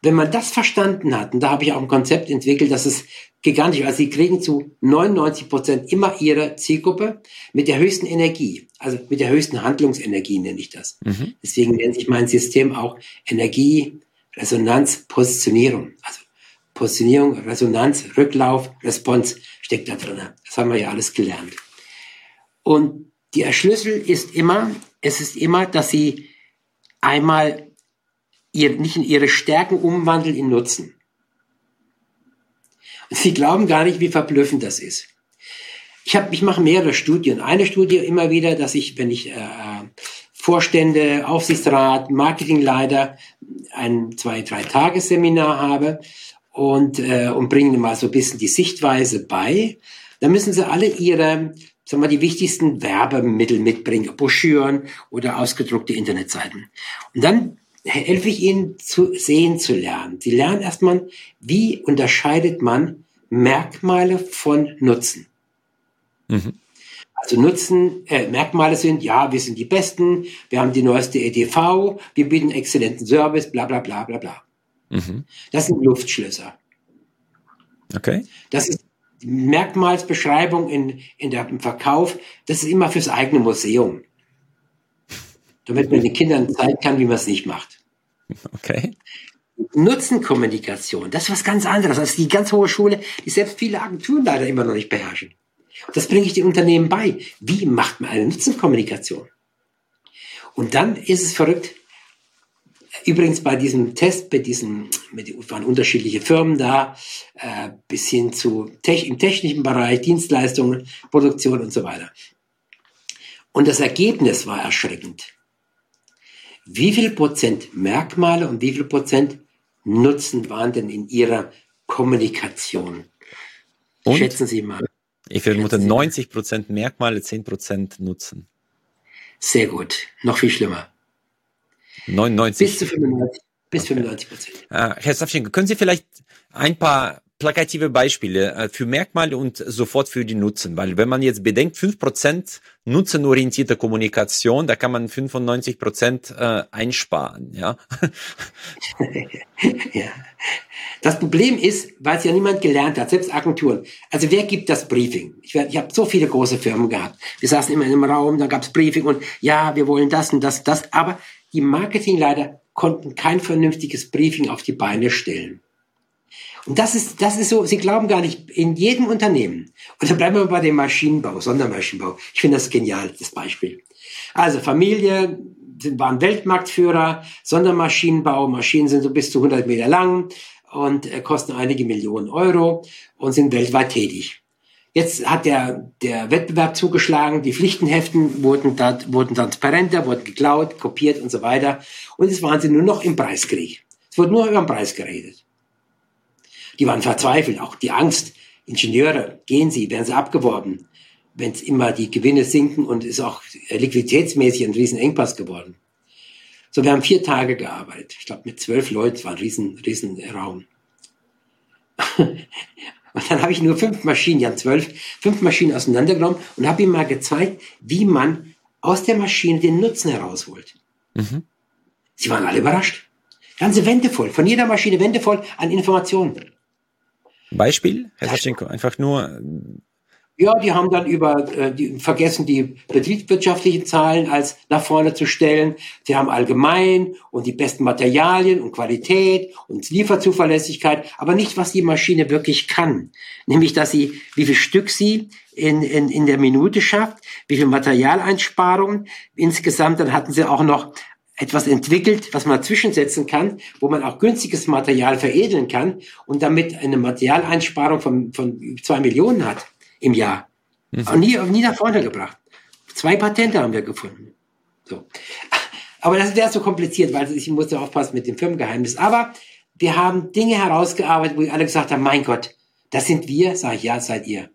Wenn man das verstanden hat, und da habe ich auch ein Konzept entwickelt, dass es gigantisch, also sie kriegen zu 99 Prozent immer ihre Zielgruppe mit der höchsten Energie, also mit der höchsten Handlungsenergie nenne ich das. Mhm. Deswegen nennt sich mein System auch Energie, Resonanz, Positionierung. Also Positionierung, Resonanz, Rücklauf, Response steckt da drin. Das haben wir ja alles gelernt. Und der Schlüssel ist immer, es ist immer, dass sie einmal ihr, nicht in ihre Stärken umwandeln in Nutzen. Sie glauben gar nicht, wie verblüffend das ist. Ich, hab, ich mache mehrere Studien. Eine Studie immer wieder, dass ich, wenn ich äh, Vorstände, Aufsichtsrat, Marketingleiter ein zwei, drei Tagesseminar habe und, äh, und bringe mal so ein bisschen die Sichtweise bei, dann müssen sie alle ihre, sagen wir, die wichtigsten Werbemittel mitbringen, Broschüren oder ausgedruckte Internetseiten. Und dann helfe ich Ihnen zu sehen zu lernen. Sie lernen erstmal, wie unterscheidet man Merkmale von Nutzen. Mhm. Also Nutzen, äh, Merkmale sind, ja, wir sind die Besten, wir haben die neueste EDV, wir bieten exzellenten Service, bla bla bla bla bla. Mhm. Das sind Luftschlösser. Okay. Das ist die Merkmalsbeschreibung in, in der, im Verkauf, das ist immer fürs eigene Museum. Damit man den Kindern zeigen kann, wie man es nicht macht. Okay. Nutzenkommunikation, das ist was ganz anderes. Das ist die ganz hohe Schule, die selbst viele Agenturen leider immer noch nicht beherrschen. Das bringe ich den Unternehmen bei. Wie macht man eine Nutzenkommunikation? Und dann ist es verrückt. Übrigens bei diesem Test, bei diesem, mit, waren unterschiedliche Firmen da, äh, bis hin zu Tech, im technischen Bereich, Dienstleistungen, Produktion und so weiter. Und das Ergebnis war erschreckend. Wie viel Prozent Merkmale und wie viel Prozent Nutzen waren denn in Ihrer Kommunikation? Und? Schätzen Sie mal. Ich vermute 90 Prozent Merkmale, 10 Prozent Nutzen. Sehr gut. Noch viel schlimmer. 99. Bis zu 95. Bis okay. 95 Prozent. Äh, Herr Safschenko, können Sie vielleicht ein paar plakative Beispiele äh, für Merkmale und sofort für die Nutzen. Weil wenn man jetzt bedenkt, fünf Prozent nutzenorientierte Kommunikation, da kann man 95 Prozent äh, einsparen. Ja? ja. Das Problem ist, weil es ja niemand gelernt hat, selbst Agenturen. Also wer gibt das Briefing? Ich, ich habe so viele große Firmen gehabt. Wir saßen immer in einem Raum, dann gab's Briefing und ja, wir wollen das und das das. Aber die Marketingleiter konnten kein vernünftiges Briefing auf die Beine stellen. Und das ist, das ist so, Sie glauben gar nicht, in jedem Unternehmen, und dann bleiben wir bei dem Maschinenbau, Sondermaschinenbau. Ich finde das genial, das Beispiel. Also Familie, sind, waren Weltmarktführer, Sondermaschinenbau, Maschinen sind so bis zu 100 Meter lang und äh, kosten einige Millionen Euro und sind weltweit tätig. Jetzt hat der, der Wettbewerb zugeschlagen, die Pflichtenheften wurden, da, wurden transparenter, wurden geklaut, kopiert und so weiter. Und jetzt waren sie nur noch im Preiskrieg. Es wurde nur über den Preis geredet. Die waren verzweifelt, auch die Angst. Ingenieure, gehen sie, werden sie abgeworben, wenn es immer die Gewinne sinken und ist auch liquiditätsmäßig ein Riesenengpass geworden. So, wir haben vier Tage gearbeitet. Ich glaube, mit zwölf Leuten, war ein riesen, riesen Raum. und dann habe ich nur fünf Maschinen, ja zwölf, fünf Maschinen auseinandergenommen und habe ihm mal gezeigt, wie man aus der Maschine den Nutzen herausholt. Mhm. Sie waren alle überrascht. Ganze Wände voll, von jeder Maschine Wände voll an Informationen. Beispiel, Herr Saschenko, einfach nur. Ja, die haben dann über, äh, die vergessen die betriebswirtschaftlichen Zahlen als nach vorne zu stellen. Sie haben allgemein und die besten Materialien und Qualität und Lieferzuverlässigkeit, aber nicht, was die Maschine wirklich kann. Nämlich, dass sie, wie viel Stück sie in, in, in der Minute schafft, wie viel Materialeinsparungen. Insgesamt, dann hatten sie auch noch etwas entwickelt, was man zwischensetzen kann, wo man auch günstiges Material veredeln kann und damit eine Materialeinsparung von, von zwei Millionen hat im Jahr. Mhm. Und nie, nie nach vorne gebracht. Zwei Patente haben wir gefunden. So. Aber das wäre so kompliziert, weil ich musste aufpassen mit dem Firmengeheimnis. Aber wir haben Dinge herausgearbeitet, wo alle gesagt haben, mein Gott, das sind wir, sage ich, ja, seid ihr.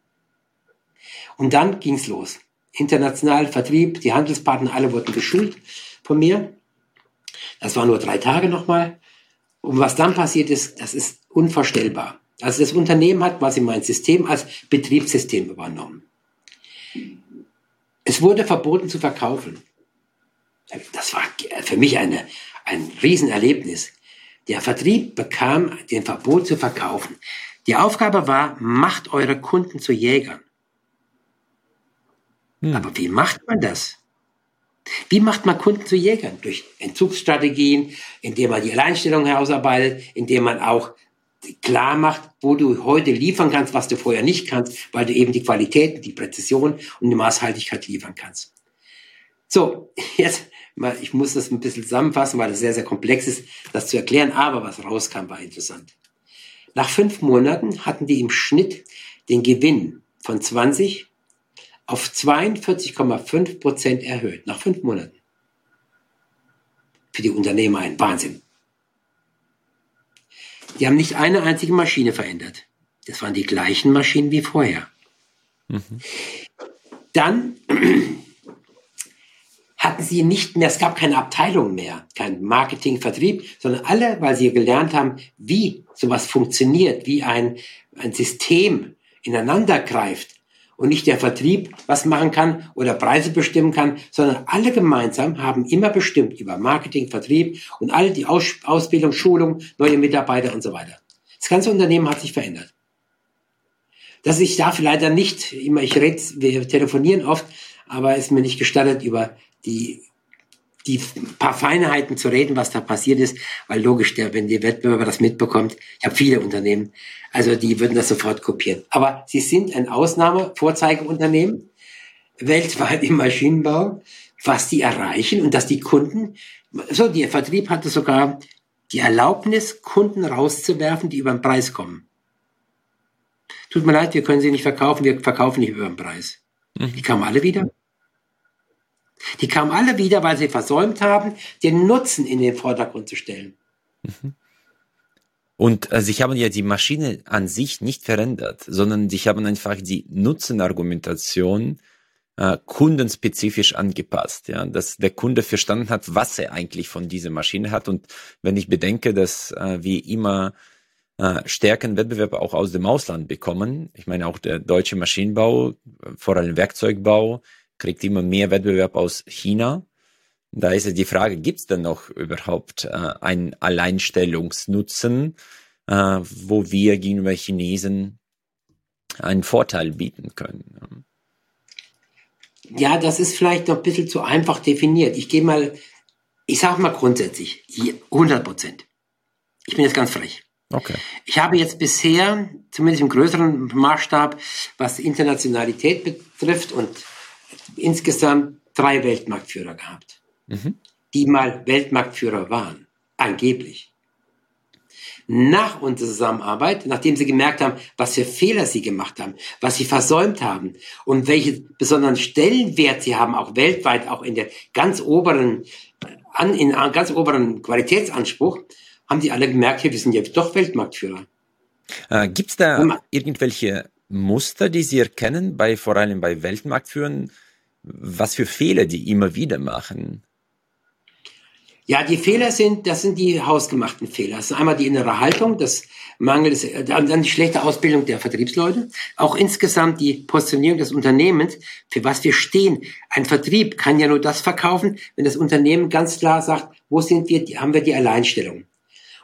Und dann ging's los. International Vertrieb, die Handelspartner, alle wurden geschult von mir. Das war nur drei Tage nochmal. Und was dann passiert ist, das ist unvorstellbar. Also das Unternehmen hat quasi mein System als Betriebssystem übernommen. Es wurde verboten zu verkaufen. Das war für mich eine, ein Riesenerlebnis. Der Vertrieb bekam den Verbot zu verkaufen. Die Aufgabe war, macht eure Kunden zu Jägern. Hm. Aber wie macht man das? Wie macht man Kunden zu Jägern? Durch Entzugsstrategien, indem man die Alleinstellung herausarbeitet, indem man auch klar macht, wo du heute liefern kannst, was du vorher nicht kannst, weil du eben die Qualität, die Präzision und die Maßhaltigkeit liefern kannst. So, jetzt, mal, ich muss das ein bisschen zusammenfassen, weil es sehr, sehr komplex ist, das zu erklären, aber was rauskam, war interessant. Nach fünf Monaten hatten die im Schnitt den Gewinn von 20 auf 42,5 Prozent erhöht, nach fünf Monaten. Für die Unternehmer ein Wahnsinn. Die haben nicht eine einzige Maschine verändert. Das waren die gleichen Maschinen wie vorher. Mhm. Dann hatten sie nicht mehr, es gab keine Abteilung mehr, kein Marketing, Vertrieb, sondern alle, weil sie gelernt haben, wie sowas funktioniert, wie ein, ein System ineinander greift, und nicht der Vertrieb was machen kann oder Preise bestimmen kann, sondern alle gemeinsam haben immer bestimmt über Marketing, Vertrieb und all die Aus Ausbildung, Schulung, neue Mitarbeiter und so weiter. Das ganze Unternehmen hat sich verändert. Dass ich darf leider nicht immer, ich rede, wir telefonieren oft, aber es ist mir nicht gestattet, über die die paar Feinheiten zu reden, was da passiert ist, weil logisch, der, wenn die Wettbewerber das mitbekommt, ich habe viele Unternehmen, also die würden das sofort kopieren. Aber sie sind ein Ausnahme, Vorzeigeunternehmen, weltweit im Maschinenbau. was die erreichen und dass die Kunden, so, der Vertrieb hatte sogar die Erlaubnis, Kunden rauszuwerfen, die über den Preis kommen. Tut mir leid, wir können sie nicht verkaufen, wir verkaufen nicht über den Preis. Mhm. Die kamen alle wieder. Die kamen alle wieder, weil sie versäumt haben, den Nutzen in den Vordergrund zu stellen. Mhm. Und äh, sie haben ja die Maschine an sich nicht verändert, sondern sie haben einfach die Nutzenargumentation äh, kundenspezifisch angepasst, ja, dass der Kunde verstanden hat, was er eigentlich von dieser Maschine hat. Und wenn ich bedenke, dass äh, wir immer äh, stärkeren Wettbewerb auch aus dem Ausland bekommen, ich meine auch der deutsche Maschinenbau, vor allem Werkzeugbau, kriegt immer mehr Wettbewerb aus China. Da ist ja die Frage, gibt es denn noch überhaupt äh, einen Alleinstellungsnutzen, äh, wo wir gegenüber Chinesen einen Vorteil bieten können? Ja, das ist vielleicht noch ein bisschen zu einfach definiert. Ich gehe mal, ich sage mal grundsätzlich, 100 Prozent. Ich bin jetzt ganz frech. Okay. Ich habe jetzt bisher, zumindest im größeren Maßstab, was Internationalität betrifft und insgesamt drei Weltmarktführer gehabt, mhm. die mal Weltmarktführer waren, angeblich. Nach unserer Zusammenarbeit, nachdem sie gemerkt haben, was für Fehler sie gemacht haben, was sie versäumt haben und welche besonderen Stellenwert sie haben, auch weltweit, auch in der ganz oberen, an, in ganz oberen Qualitätsanspruch, haben die alle gemerkt, wir sind jetzt doch Weltmarktführer. Äh, Gibt es da irgendwelche Muster, die Sie erkennen, bei, vor allem bei Weltmarktführern, was für Fehler die immer wieder machen? Ja, die Fehler sind, das sind die hausgemachten Fehler. Das ist einmal die innere Haltung, das Mangel dann die schlechte Ausbildung der Vertriebsleute, auch insgesamt die Positionierung des Unternehmens, für was wir stehen. Ein Vertrieb kann ja nur das verkaufen, wenn das Unternehmen ganz klar sagt, wo sind wir, haben wir die Alleinstellung.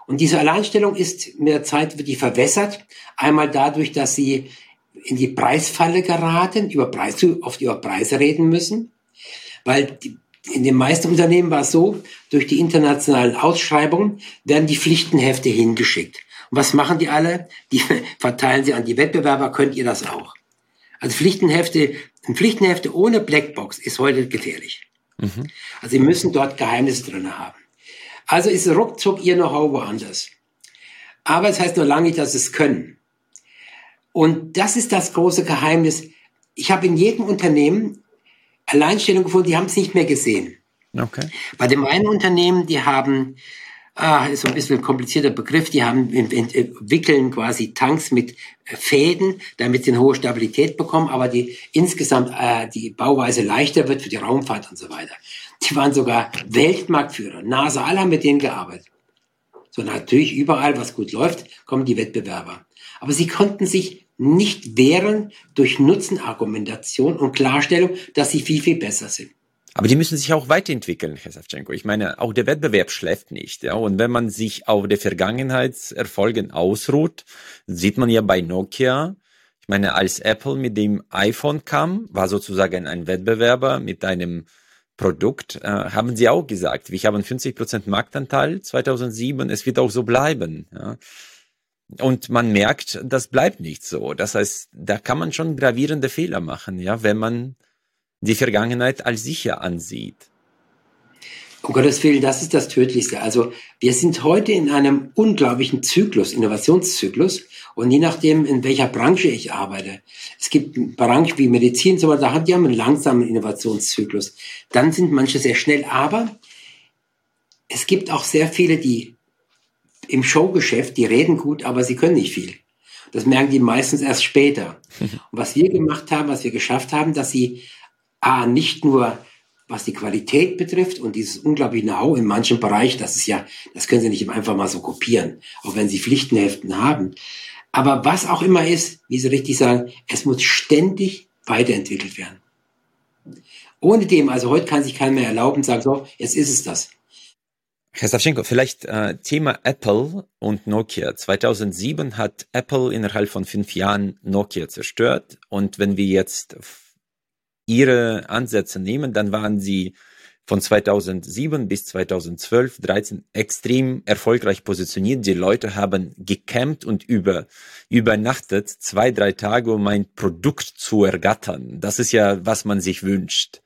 Und diese Alleinstellung ist mit der Zeit wird die verwässert. Einmal dadurch, dass sie in die Preisfalle geraten, über Preise, oft über Preise reden müssen. Weil die, in den meisten Unternehmen war es so, durch die internationalen Ausschreibungen werden die Pflichtenhefte hingeschickt. Und was machen die alle? Die verteilen sie an die Wettbewerber, könnt ihr das auch. Also Pflichtenhefte, ein Pflichtenhefte ohne Blackbox ist heute gefährlich. Mhm. Also sie müssen dort Geheimnisse drin haben. Also ist ruckzuck ihr Know-how woanders. Aber es heißt nur lange nicht, dass sie es können. Und das ist das große Geheimnis. Ich habe in jedem Unternehmen Alleinstellungen gefunden, die haben es nicht mehr gesehen. Okay. Bei dem einen Unternehmen, die haben, ah, ist so ein bisschen ein komplizierter Begriff, die haben entwickeln quasi Tanks mit äh, Fäden, damit sie eine hohe Stabilität bekommen, aber die insgesamt äh, die Bauweise leichter wird für die Raumfahrt und so weiter. Die waren sogar Weltmarktführer. NASA, alle haben mit denen gearbeitet. So natürlich überall, was gut läuft, kommen die Wettbewerber. Aber sie konnten sich nicht wehren durch Nutzenargumentation und Klarstellung, dass sie viel, viel besser sind. Aber die müssen sich auch weiterentwickeln, Herr Savchenko. Ich meine, auch der Wettbewerb schläft nicht. Ja? Und wenn man sich auf der Vergangenheitserfolgen ausruht, sieht man ja bei Nokia, ich meine, als Apple mit dem iPhone kam, war sozusagen ein Wettbewerber mit einem Produkt, äh, haben sie auch gesagt, wir haben 50 Prozent Marktanteil 2007, es wird auch so bleiben. Ja. Und man merkt, das bleibt nicht so. Das heißt, da kann man schon gravierende Fehler machen, ja, wenn man die Vergangenheit als sicher ansieht. Um Gottes Willen, das ist das Tödlichste. Also wir sind heute in einem unglaublichen Zyklus, Innovationszyklus. Und je nachdem, in welcher Branche ich arbeite, es gibt Branchen wie Medizin, so da die haben einen langsamen Innovationszyklus. Dann sind manche sehr schnell, aber es gibt auch sehr viele, die im Showgeschäft, die reden gut, aber sie können nicht viel. Das merken die meistens erst später. Und was wir gemacht haben, was wir geschafft haben, dass sie A, nicht nur was die Qualität betrifft und dieses unglaubliche Know-how in manchen Bereichen, das ist ja, das können Sie nicht einfach mal so kopieren, auch wenn Sie Pflichtenheften haben. Aber was auch immer ist, wie Sie richtig sagen, es muss ständig weiterentwickelt werden. Ohne dem, also heute kann sich keiner mehr erlauben, sagen so, jetzt ist es das. Herr Savchenko, vielleicht äh, Thema Apple und Nokia. 2007 hat Apple innerhalb von fünf Jahren Nokia zerstört. Und wenn wir jetzt ihre Ansätze nehmen, dann waren sie von 2007 bis 2012, 13 extrem erfolgreich positioniert. Die Leute haben gecampt und über, übernachtet zwei, drei Tage, um ein Produkt zu ergattern. Das ist ja, was man sich wünscht.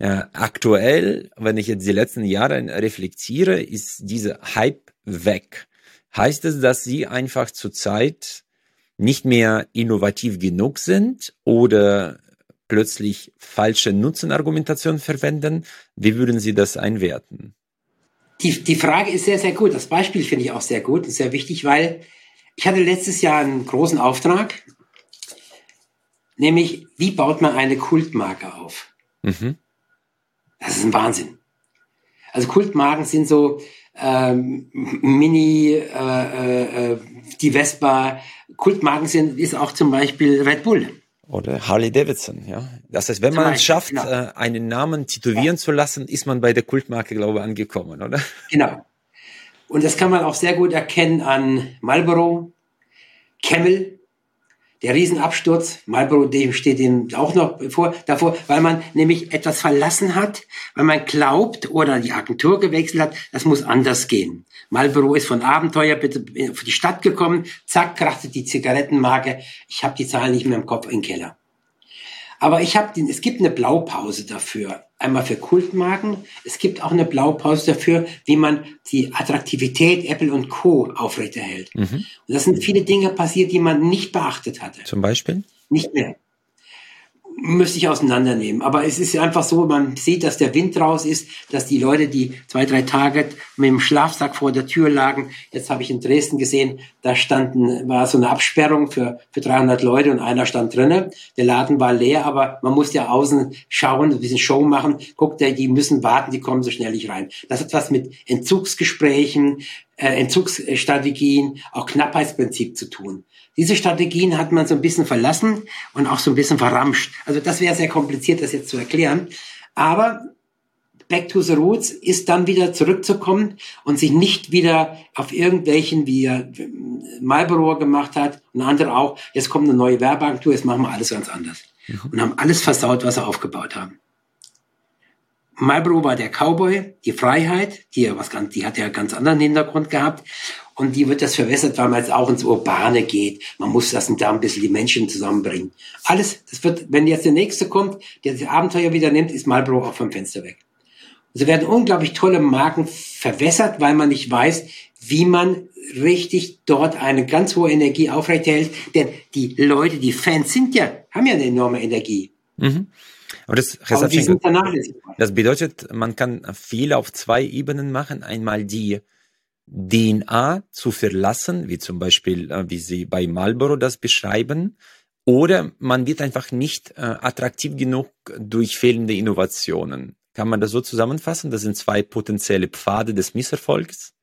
Ja, aktuell, wenn ich jetzt die letzten Jahre reflektiere, ist dieser Hype weg. Heißt es, dass Sie einfach zurzeit nicht mehr innovativ genug sind oder plötzlich falsche Nutzenargumentationen verwenden? Wie würden Sie das einwerten? Die, die Frage ist sehr, sehr gut. Das Beispiel finde ich auch sehr gut und sehr wichtig, weil ich hatte letztes Jahr einen großen Auftrag, nämlich wie baut man eine Kultmarke auf? Mhm. Das ist ein Wahnsinn. Also Kultmarken sind so ähm, Mini, äh, äh, äh, die Vespa. Kultmarken sind ist auch zum Beispiel Red Bull. Oder Harley Davidson, ja. Das heißt, wenn man es schafft, genau. äh, einen Namen tätowieren ja. zu lassen, ist man bei der Kultmarke, glaube ich, angekommen, oder? Genau. Und das kann man auch sehr gut erkennen an Marlboro, Camel, der Riesenabsturz, Marlboro dem steht ihm auch noch vor, davor, weil man nämlich etwas verlassen hat, weil man glaubt oder die Agentur gewechselt hat, das muss anders gehen. Marlboro ist von Abenteuer bitte für die Stadt gekommen, zack, krachte die Zigarettenmarke, ich habe die Zahlen nicht mehr im Kopf den Keller. Aber ich habe den, es gibt eine Blaupause dafür. Einmal für Kultmarken. Es gibt auch eine Blaupause dafür, wie man die Attraktivität Apple und Co. aufrechterhält. Mhm. Und das sind viele Dinge passiert, die man nicht beachtet hatte. Zum Beispiel? Nicht mehr müsste ich auseinandernehmen. Aber es ist einfach so, man sieht, dass der Wind raus ist, dass die Leute, die zwei, drei Tage mit dem Schlafsack vor der Tür lagen, jetzt habe ich in Dresden gesehen, da standen, war so eine Absperrung für, für 300 Leute und einer stand drinnen. Der Laden war leer, aber man muss ja außen schauen, ein bisschen Show machen. Guckt, die müssen warten, die kommen so schnell nicht rein. Das hat was mit Entzugsgesprächen, äh, Entzugsstrategien, auch Knappheitsprinzip zu tun. Diese Strategien hat man so ein bisschen verlassen und auch so ein bisschen verramscht. Also das wäre sehr kompliziert, das jetzt zu erklären. Aber Back to the Roots ist dann wieder zurückzukommen und sich nicht wieder auf irgendwelchen, wie er Marlboro gemacht hat und andere auch, jetzt kommt eine neue Werbeagentur, jetzt machen wir alles ganz anders. Mhm. Und haben alles versaut, was sie aufgebaut haben. Marlboro war der Cowboy, die Freiheit, die, ja was ganz, die hat ja einen ganz anderen Hintergrund gehabt. Und die wird das verwässert, weil man jetzt auch ins Urbane geht. Man muss das und da ein bisschen die Menschen zusammenbringen. Alles, das wird, wenn jetzt der Nächste kommt, der das Abenteuer wieder nimmt, ist Marlboro auch vom Fenster weg. Und so werden unglaublich tolle Marken verwässert, weil man nicht weiß, wie man richtig dort eine ganz hohe Energie aufrechterhält. Denn die Leute, die Fans sind ja, haben ja eine enorme Energie. Mhm. Aber das, Aber das bedeutet, man kann viel auf zwei Ebenen machen. Einmal die DNA zu verlassen, wie zum Beispiel, äh, wie Sie bei Marlboro das beschreiben, oder man wird einfach nicht äh, attraktiv genug durch fehlende Innovationen. Kann man das so zusammenfassen? Das sind zwei potenzielle Pfade des Misserfolgs.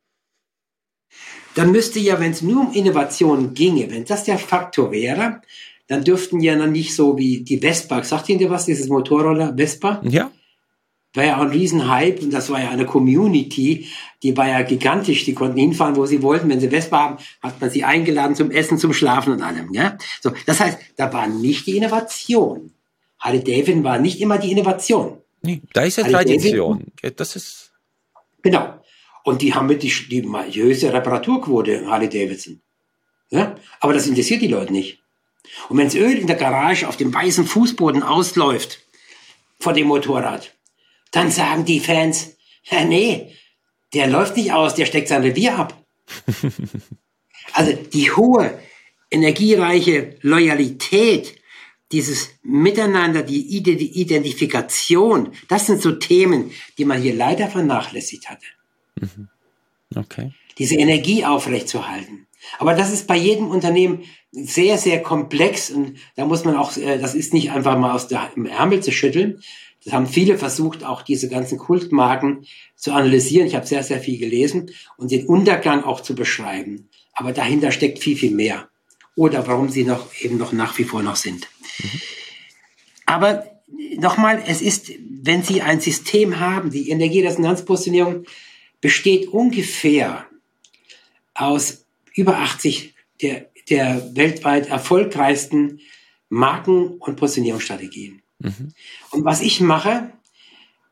Dann müsste ja, wenn es nur um Innovationen ginge, wenn das der Faktor wäre, dann dürften ja dann nicht so wie die Vespa, sagt Ihnen was, dieses Motorroller Vespa? Ja war ja auch ein Riesenhype und das war ja eine Community, die war ja gigantisch, die konnten hinfahren, wo sie wollten. Wenn sie Vespa haben, hat man sie eingeladen zum Essen, zum Schlafen und allem. Ja? So, das heißt, da war nicht die Innovation. Harley Davidson war nicht immer die Innovation. Nee, da ist ja Harley Tradition. Davidson, das ist genau. Und die haben mit die, die höchste Reparaturquote, Harley Davidson. Ja? Aber das interessiert die Leute nicht. Und wenn das Öl in der Garage auf dem weißen Fußboden ausläuft vor dem Motorrad, dann sagen die Fans, ja, nee, der läuft nicht aus, der steckt sein Revier ab. also die hohe, energiereiche Loyalität, dieses Miteinander, die Identifikation, das sind so Themen, die man hier leider vernachlässigt hatte. Mhm. Okay. Diese Energie aufrechtzuerhalten. Aber das ist bei jedem Unternehmen sehr, sehr komplex und da muss man auch, äh, das ist nicht einfach mal aus dem Ärmel zu schütteln, das haben viele versucht, auch diese ganzen Kultmarken zu analysieren. Ich habe sehr, sehr viel gelesen und den Untergang auch zu beschreiben. Aber dahinter steckt viel, viel mehr. Oder warum sie noch eben noch nach wie vor noch sind. Mhm. Aber nochmal, es ist, wenn Sie ein System haben, die Energieresonanzpositionierung besteht ungefähr aus über 80 der, der weltweit erfolgreichsten Marken- und Positionierungsstrategien. Mhm. Und was ich mache,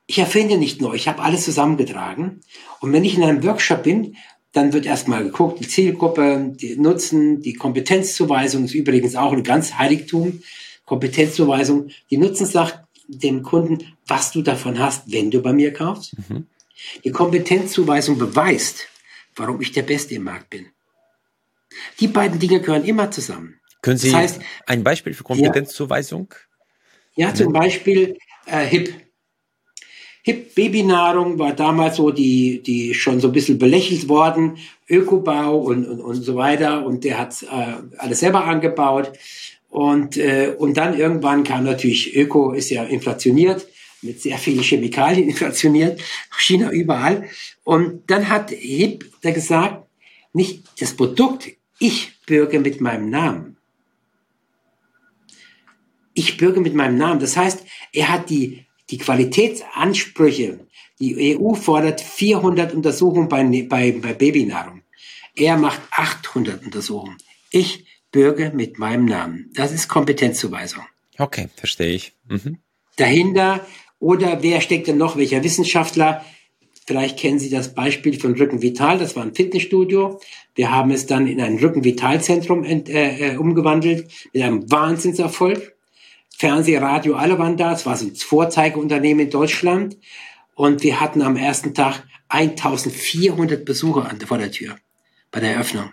ich erfinde nicht neu, ich habe alles zusammengetragen. Und wenn ich in einem Workshop bin, dann wird erstmal geguckt, die Zielgruppe, die Nutzen, die Kompetenzzuweisung ist übrigens auch ein ganz Heiligtum. Kompetenzzuweisung. Die Nutzen sagt dem Kunden, was du davon hast, wenn du bei mir kaufst. Mhm. Die Kompetenzzuweisung beweist, warum ich der Beste im Markt bin. Die beiden Dinge gehören immer zusammen. Können Sie das heißt, ein Beispiel für Kompetenzzuweisung? Ja, ja zum Beispiel äh, HIP. HIP Babynahrung war damals so die, die schon so ein bisschen belächelt worden, Ökobau und, und, und so weiter. Und der hat äh, alles selber angebaut. Und, äh, und dann irgendwann kam natürlich, Öko ist ja inflationiert, mit sehr vielen Chemikalien inflationiert, China überall. Und dann hat HIP da gesagt, nicht das Produkt, ich bürge mit meinem Namen. Ich bürge mit meinem Namen. Das heißt, er hat die, die Qualitätsansprüche. Die EU fordert 400 Untersuchungen bei, bei, bei Babynahrung. Er macht 800 Untersuchungen. Ich bürge mit meinem Namen. Das ist Kompetenzzuweisung. Okay, verstehe ich. Mhm. Dahinter oder wer steckt denn noch? Welcher Wissenschaftler? Vielleicht kennen Sie das Beispiel von Rückenvital. Das war ein Fitnessstudio. Wir haben es dann in ein Rückenvitalzentrum äh, äh, umgewandelt mit einem Wahnsinnserfolg. Fernseh, Radio, alle waren da. Es war so ein Vorzeigeunternehmen in Deutschland. Und wir hatten am ersten Tag 1400 Besucher an, vor der Tür bei der Eröffnung.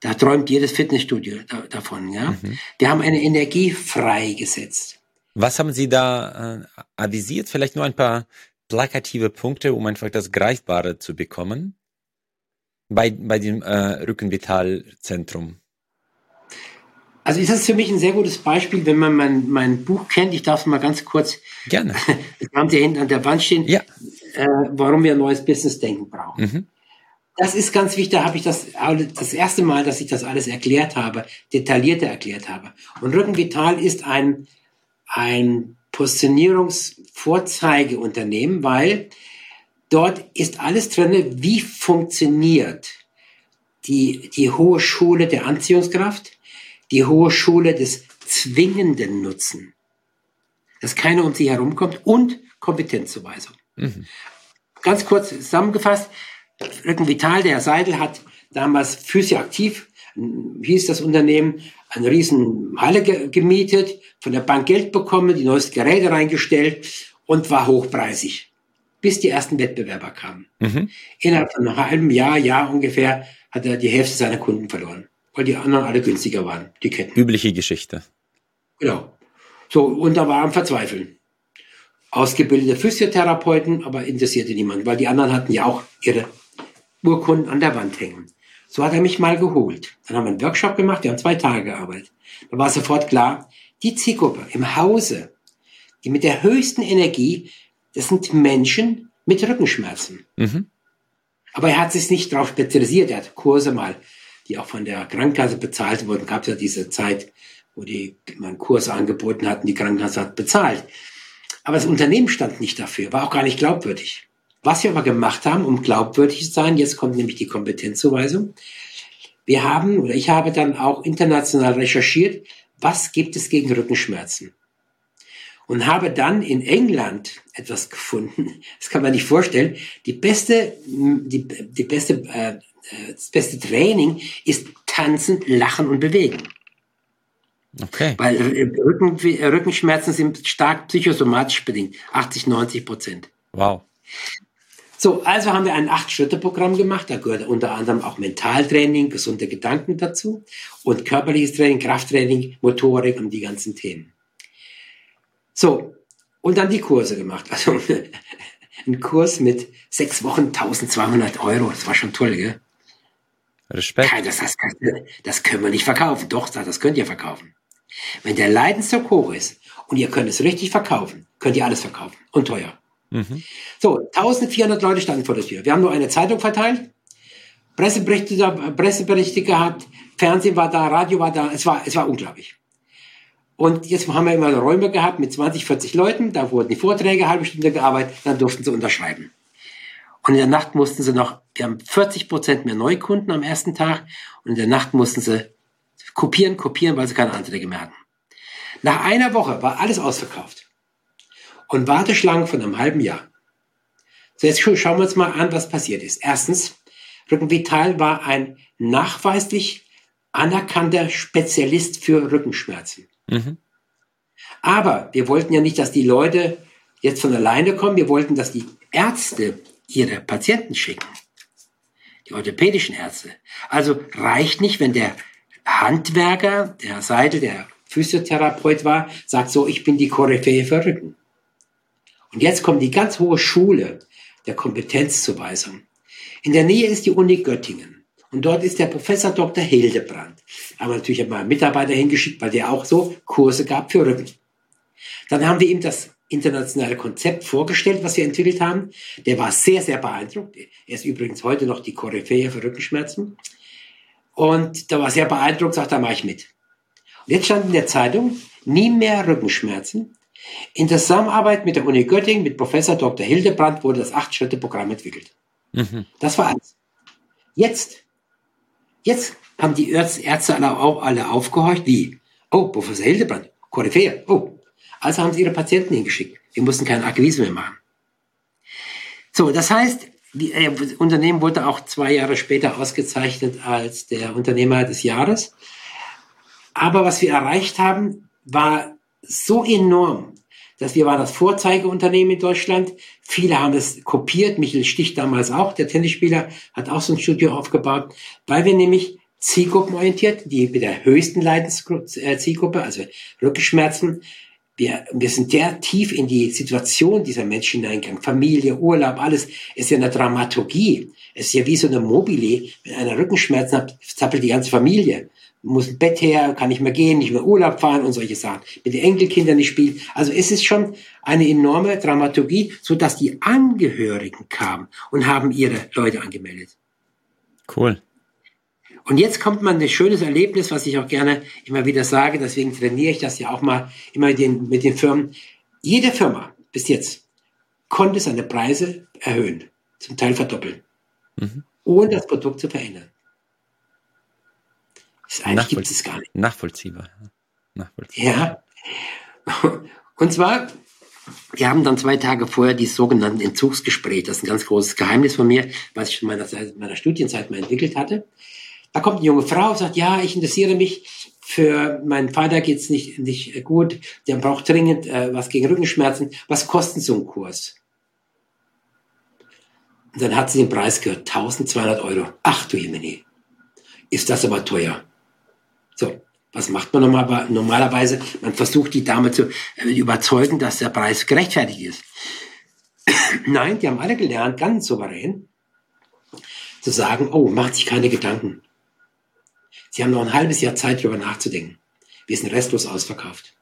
Da träumt jedes Fitnessstudio da, davon. Ja? Mhm. Wir haben eine Energie freigesetzt. Was haben Sie da äh, avisiert? Vielleicht nur ein paar plakative Punkte, um einfach das Greifbare zu bekommen bei, bei dem äh, Rückenvitalzentrum. Also ist das für mich ein sehr gutes Beispiel, wenn man mein, mein Buch kennt. Ich darf es mal ganz kurz. Gerne. Wir haben Sie hinten an der Wand stehen. Ja. Äh, warum wir ein neues Business-Denken brauchen. Mhm. Das ist ganz wichtig. Da habe ich das das erste Mal, dass ich das alles erklärt habe, detaillierter erklärt habe. Und Rückenvital ist ein ein Positionierungsvorzeigeunternehmen, weil dort ist alles drin, wie funktioniert die, die hohe Schule der Anziehungskraft, die hohe Schule des zwingenden Nutzen, dass keiner um sie herumkommt und Kompetenzzuweisung. Mhm. Ganz kurz zusammengefasst, Rücken Vital, der Herr Seidel hat damals Physioaktiv, hieß das Unternehmen, eine riesen Halle ge gemietet, von der Bank Geld bekommen, die neuesten Geräte reingestellt und war hochpreisig, bis die ersten Wettbewerber kamen. Mhm. Innerhalb von einem halben Jahr, Jahr ungefähr, hat er die Hälfte seiner Kunden verloren, weil die anderen alle günstiger waren, die Ketten. Übliche Geschichte. Genau. So, und da war am Verzweifeln. Ausgebildete Physiotherapeuten, aber interessierte niemand, weil die anderen hatten ja auch ihre Urkunden an der Wand hängen. So hat er mich mal geholt. Dann haben wir einen Workshop gemacht, wir haben zwei Tage gearbeitet. Da war sofort klar, die Zielgruppe im Hause, die mit der höchsten Energie, das sind Menschen mit Rückenschmerzen. Mhm. Aber er hat sich nicht darauf spezialisiert. Er hat Kurse mal, die auch von der Krankenkasse bezahlt wurden. Gab es ja diese Zeit, wo die man Kurse angeboten hatten, die Krankenkasse hat bezahlt. Aber das Unternehmen stand nicht dafür, war auch gar nicht glaubwürdig. Was wir aber gemacht haben, um glaubwürdig zu sein, jetzt kommt nämlich die Kompetenzzuweisung. Wir haben, oder ich habe dann auch international recherchiert, was gibt es gegen Rückenschmerzen? Und habe dann in England etwas gefunden, das kann man nicht vorstellen, die beste, die, die beste, äh, das beste Training ist tanzen, lachen und bewegen. Okay. Weil äh, Rücken, Rückenschmerzen sind stark psychosomatisch bedingt, 80, 90 Prozent. Wow. So, also haben wir ein Acht-Schritte-Programm gemacht. Da gehört unter anderem auch Mentaltraining, gesunde Gedanken dazu und körperliches Training, Krafttraining, Motorik und die ganzen Themen. So, und dann die Kurse gemacht. Also ein Kurs mit sechs Wochen 1200 Euro. Das war schon toll, gell? Respekt. Das, das, das können wir nicht verkaufen. Doch, das könnt ihr verkaufen. Wenn der Leidensdruck hoch ist und ihr könnt es richtig verkaufen, könnt ihr alles verkaufen. Und teuer. Mhm. So, 1400 Leute standen vor der Tür. Wir haben nur eine Zeitung verteilt, Presseberichte, Presseberichte gehabt, Fernsehen war da, Radio war da. Es war, es war unglaublich. Und jetzt haben wir immer Räume gehabt mit 20, 40 Leuten. Da wurden die Vorträge halbe Stunde gearbeitet, dann durften sie unterschreiben. Und in der Nacht mussten sie noch, wir haben 40 Prozent mehr Neukunden am ersten Tag. Und in der Nacht mussten sie kopieren, kopieren, weil sie keine Anträge mehr hatten. Nach einer Woche war alles ausverkauft und Warteschlangen von einem halben Jahr. So, jetzt schauen wir uns mal an, was passiert ist. Erstens, Rückenvital war ein nachweislich anerkannter Spezialist für Rückenschmerzen. Mhm. Aber wir wollten ja nicht, dass die Leute jetzt von alleine kommen. Wir wollten, dass die Ärzte ihre Patienten schicken. Die orthopädischen Ärzte. Also reicht nicht, wenn der Handwerker, der Seidel, der Physiotherapeut war, sagt so, ich bin die Koryphäe für Rücken. Und jetzt kommt die ganz hohe Schule der Kompetenzzuweisung. In der Nähe ist die Uni Göttingen. Und dort ist der Professor Dr. Hildebrand. Aber natürlich haben wir einen Mitarbeiter hingeschickt, weil der auch so Kurse gab für Rücken. Dann haben wir ihm das internationale Konzept vorgestellt, was wir entwickelt haben. Der war sehr, sehr beeindruckt. Er ist übrigens heute noch die Koryphäe für Rückenschmerzen. Und da war sehr beeindruckt, sagt, da mache ich mit. Und jetzt stand in der Zeitung, nie mehr Rückenschmerzen. In Zusammenarbeit mit der Uni Göttingen, mit Professor Dr. Hildebrand, wurde das Acht-Schritte-Programm entwickelt. Mhm. Das war alles. Jetzt, jetzt haben die Ärzte alle, alle aufgehorcht, wie? Oh, Professor Hildebrand, Koryphäe, oh. Also haben sie ihre Patienten hingeschickt. Wir mussten keine Akquise mehr machen. So, das heißt, die, äh, das Unternehmen wurde auch zwei Jahre später ausgezeichnet als der Unternehmer des Jahres. Aber was wir erreicht haben, war so enorm, dass wir waren das Vorzeigeunternehmen in Deutschland. Viele haben es kopiert. Michael Stich damals auch, der Tennisspieler, hat auch so ein Studio aufgebaut, weil wir nämlich zielgruppenorientiert, die mit der höchsten Leidenszielgruppe, äh, also Rückenschmerzen, wir, wir sind sehr tief in die Situation dieser Menschen hineingegangen. Familie, Urlaub, alles ist ja eine Dramaturgie. Es ist ja wie so eine Mobile. Wenn einer Rückenschmerzen hat, zappelt die ganze Familie. Muss ein Bett her, kann nicht mehr gehen, nicht mehr Urlaub fahren und solche Sachen. Mit den Enkelkindern nicht spielen. Also es ist schon eine enorme Dramaturgie, so dass die Angehörigen kamen und haben ihre Leute angemeldet. Cool. Und jetzt kommt man ein schönes Erlebnis, was ich auch gerne immer wieder sage, deswegen trainiere ich das ja auch mal immer mit den, mit den Firmen. Jede Firma bis jetzt konnte seine Preise erhöhen, zum Teil verdoppeln, mhm. ohne das Produkt zu verändern. Das eigentlich gibt es gar nicht. Nachvollziehbar. Nachvollziehbar. Ja. Und zwar, wir haben dann zwei Tage vorher die sogenannten Entzugsgespräche. Das ist ein ganz großes Geheimnis von mir, was ich in meiner, meiner Studienzeit mal entwickelt hatte. Da kommt eine junge Frau, sagt, ja, ich interessiere mich für meinen Vater geht's nicht, nicht gut, der braucht dringend äh, was gegen Rückenschmerzen. Was kostet so ein Kurs? Und dann hat sie den Preis gehört, 1200 Euro. Ach du Jemini, ist das aber teuer. So, was macht man normal, normalerweise? Man versucht die Dame zu äh, überzeugen, dass der Preis gerechtfertigt ist. Nein, die haben alle gelernt, ganz souverän, zu sagen, oh, macht sich keine Gedanken. Sie haben noch ein halbes Jahr Zeit, darüber nachzudenken. Wir sind restlos ausverkauft.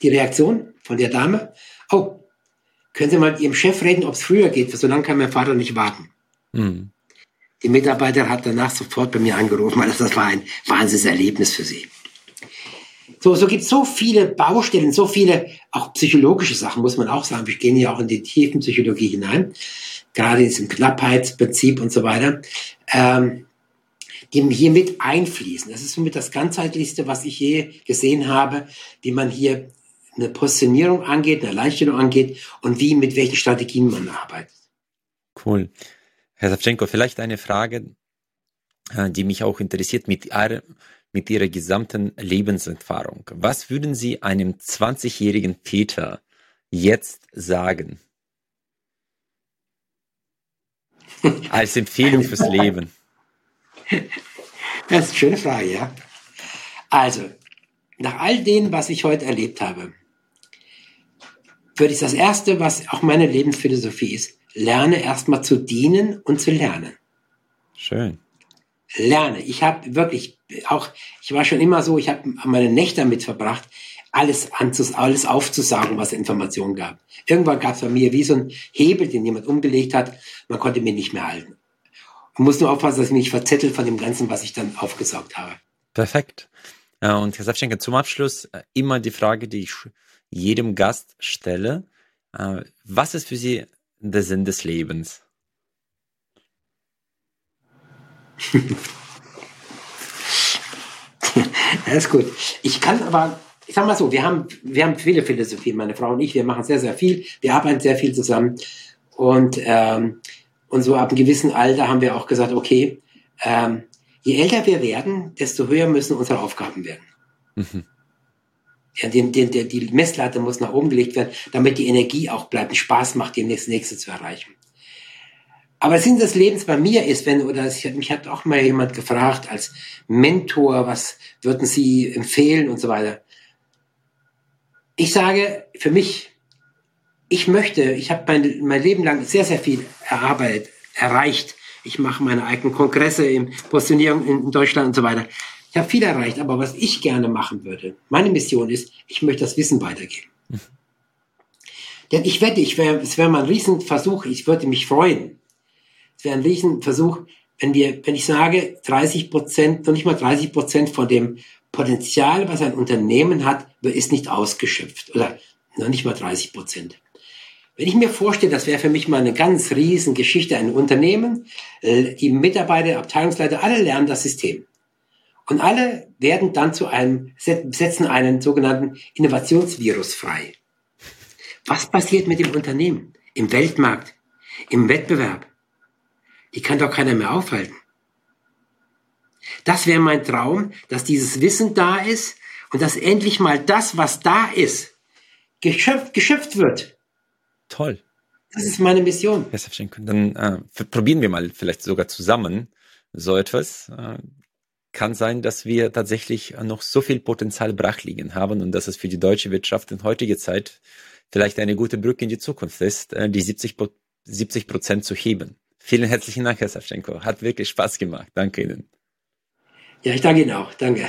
Die Reaktion von der Dame, oh, können Sie mal mit Ihrem Chef reden, ob es früher geht, so lange kann mein Vater nicht warten. Mhm. Die Mitarbeiter hat danach sofort bei mir angerufen, weil das war ein Wahnsinnserlebnis für sie. So, so gibt es so viele Baustellen, so viele auch psychologische Sachen, muss man auch sagen. Wir gehen ja auch in die tiefen Psychologie hinein, gerade in diesem Knappheitsprinzip und so weiter. Ähm, hier mit einfließen. Das ist somit das ganzheitlichste, was ich je gesehen habe, wie man hier eine Positionierung angeht, eine Erleichterung angeht und wie, mit welchen Strategien man arbeitet. Cool. Herr Savchenko, vielleicht eine Frage, äh, die mich auch interessiert mit, mit Ihrer gesamten Lebenserfahrung. Was würden Sie einem 20-jährigen Peter jetzt sagen? Als Empfehlung fürs Leben. Das ist eine schöne Frage, ja. Also, nach all dem, was ich heute erlebt habe, würde ich das Erste, was auch meine Lebensphilosophie ist, lerne erstmal zu dienen und zu lernen. Schön. Lerne. Ich habe wirklich auch, ich war schon immer so, ich habe meine Nächte damit verbracht, alles, anzus, alles aufzusagen, was Informationen gab. Irgendwann gab es bei mir wie so ein Hebel, den jemand umgelegt hat. Man konnte mir nicht mehr halten. Man muss nur aufpassen, dass ich mich nicht verzettelt von dem Ganzen, was ich dann aufgesaugt habe. Perfekt. Und Herr Safschenke, zum Abschluss äh, immer die Frage, die ich jedem Gast stelle. Äh, was ist für Sie der Sinn des Lebens? das ist gut. Ich kann aber, ich sag mal so, wir haben, wir haben viele Philosophien, meine Frau und ich, wir machen sehr, sehr viel, wir arbeiten sehr viel zusammen. Und ähm, und so ab einem gewissen Alter haben wir auch gesagt, okay, ähm, je älter wir werden, desto höher müssen unsere Aufgaben werden. Mhm. Ja, die, die, die Messlatte muss nach oben gelegt werden, damit die Energie auch bleibt, und Spaß macht, die nächste, nächste zu erreichen. Aber Sinn des Lebens bei mir ist, wenn, oder mich hat auch mal jemand gefragt als Mentor, was würden Sie empfehlen und so weiter. Ich sage für mich, ich möchte, ich habe mein, mein Leben lang sehr, sehr viel erarbeitet, erreicht. Ich mache meine eigenen Kongresse in Positionierung in Deutschland und so weiter. Ich habe viel erreicht, aber was ich gerne machen würde, meine Mission ist, ich möchte das Wissen weitergeben. Mhm. Denn ich wette, ich wär, es wäre mal ein Riesenversuch, ich würde mich freuen, es wäre ein Riesenversuch, wenn wir, wenn ich sage, 30 Prozent, noch nicht mal 30 Prozent von dem Potenzial, was ein Unternehmen hat, ist nicht ausgeschöpft. Oder noch nicht mal 30 Prozent. Wenn ich mir vorstelle, das wäre für mich mal eine ganz riesen Geschichte, ein Unternehmen, äh, die Mitarbeiter, Abteilungsleiter, alle lernen das System. Und alle werden dann zu einem, setzen einen sogenannten Innovationsvirus frei. Was passiert mit dem Unternehmen? Im Weltmarkt, im Wettbewerb? Die kann doch keiner mehr aufhalten. Das wäre mein Traum, dass dieses Wissen da ist und dass endlich mal das, was da ist, geschöpft, geschöpft wird. Toll. Das ist meine Mission. Dann äh, probieren wir mal vielleicht sogar zusammen so etwas. Äh, kann sein, dass wir tatsächlich noch so viel Potenzial brach liegen haben und dass es für die deutsche Wirtschaft in heutiger Zeit vielleicht eine gute Brücke in die Zukunft ist, äh, die 70 Prozent zu heben. Vielen herzlichen Dank, Herr Savchenko. Hat wirklich Spaß gemacht. Danke Ihnen. Ja, ich danke Ihnen auch. Danke.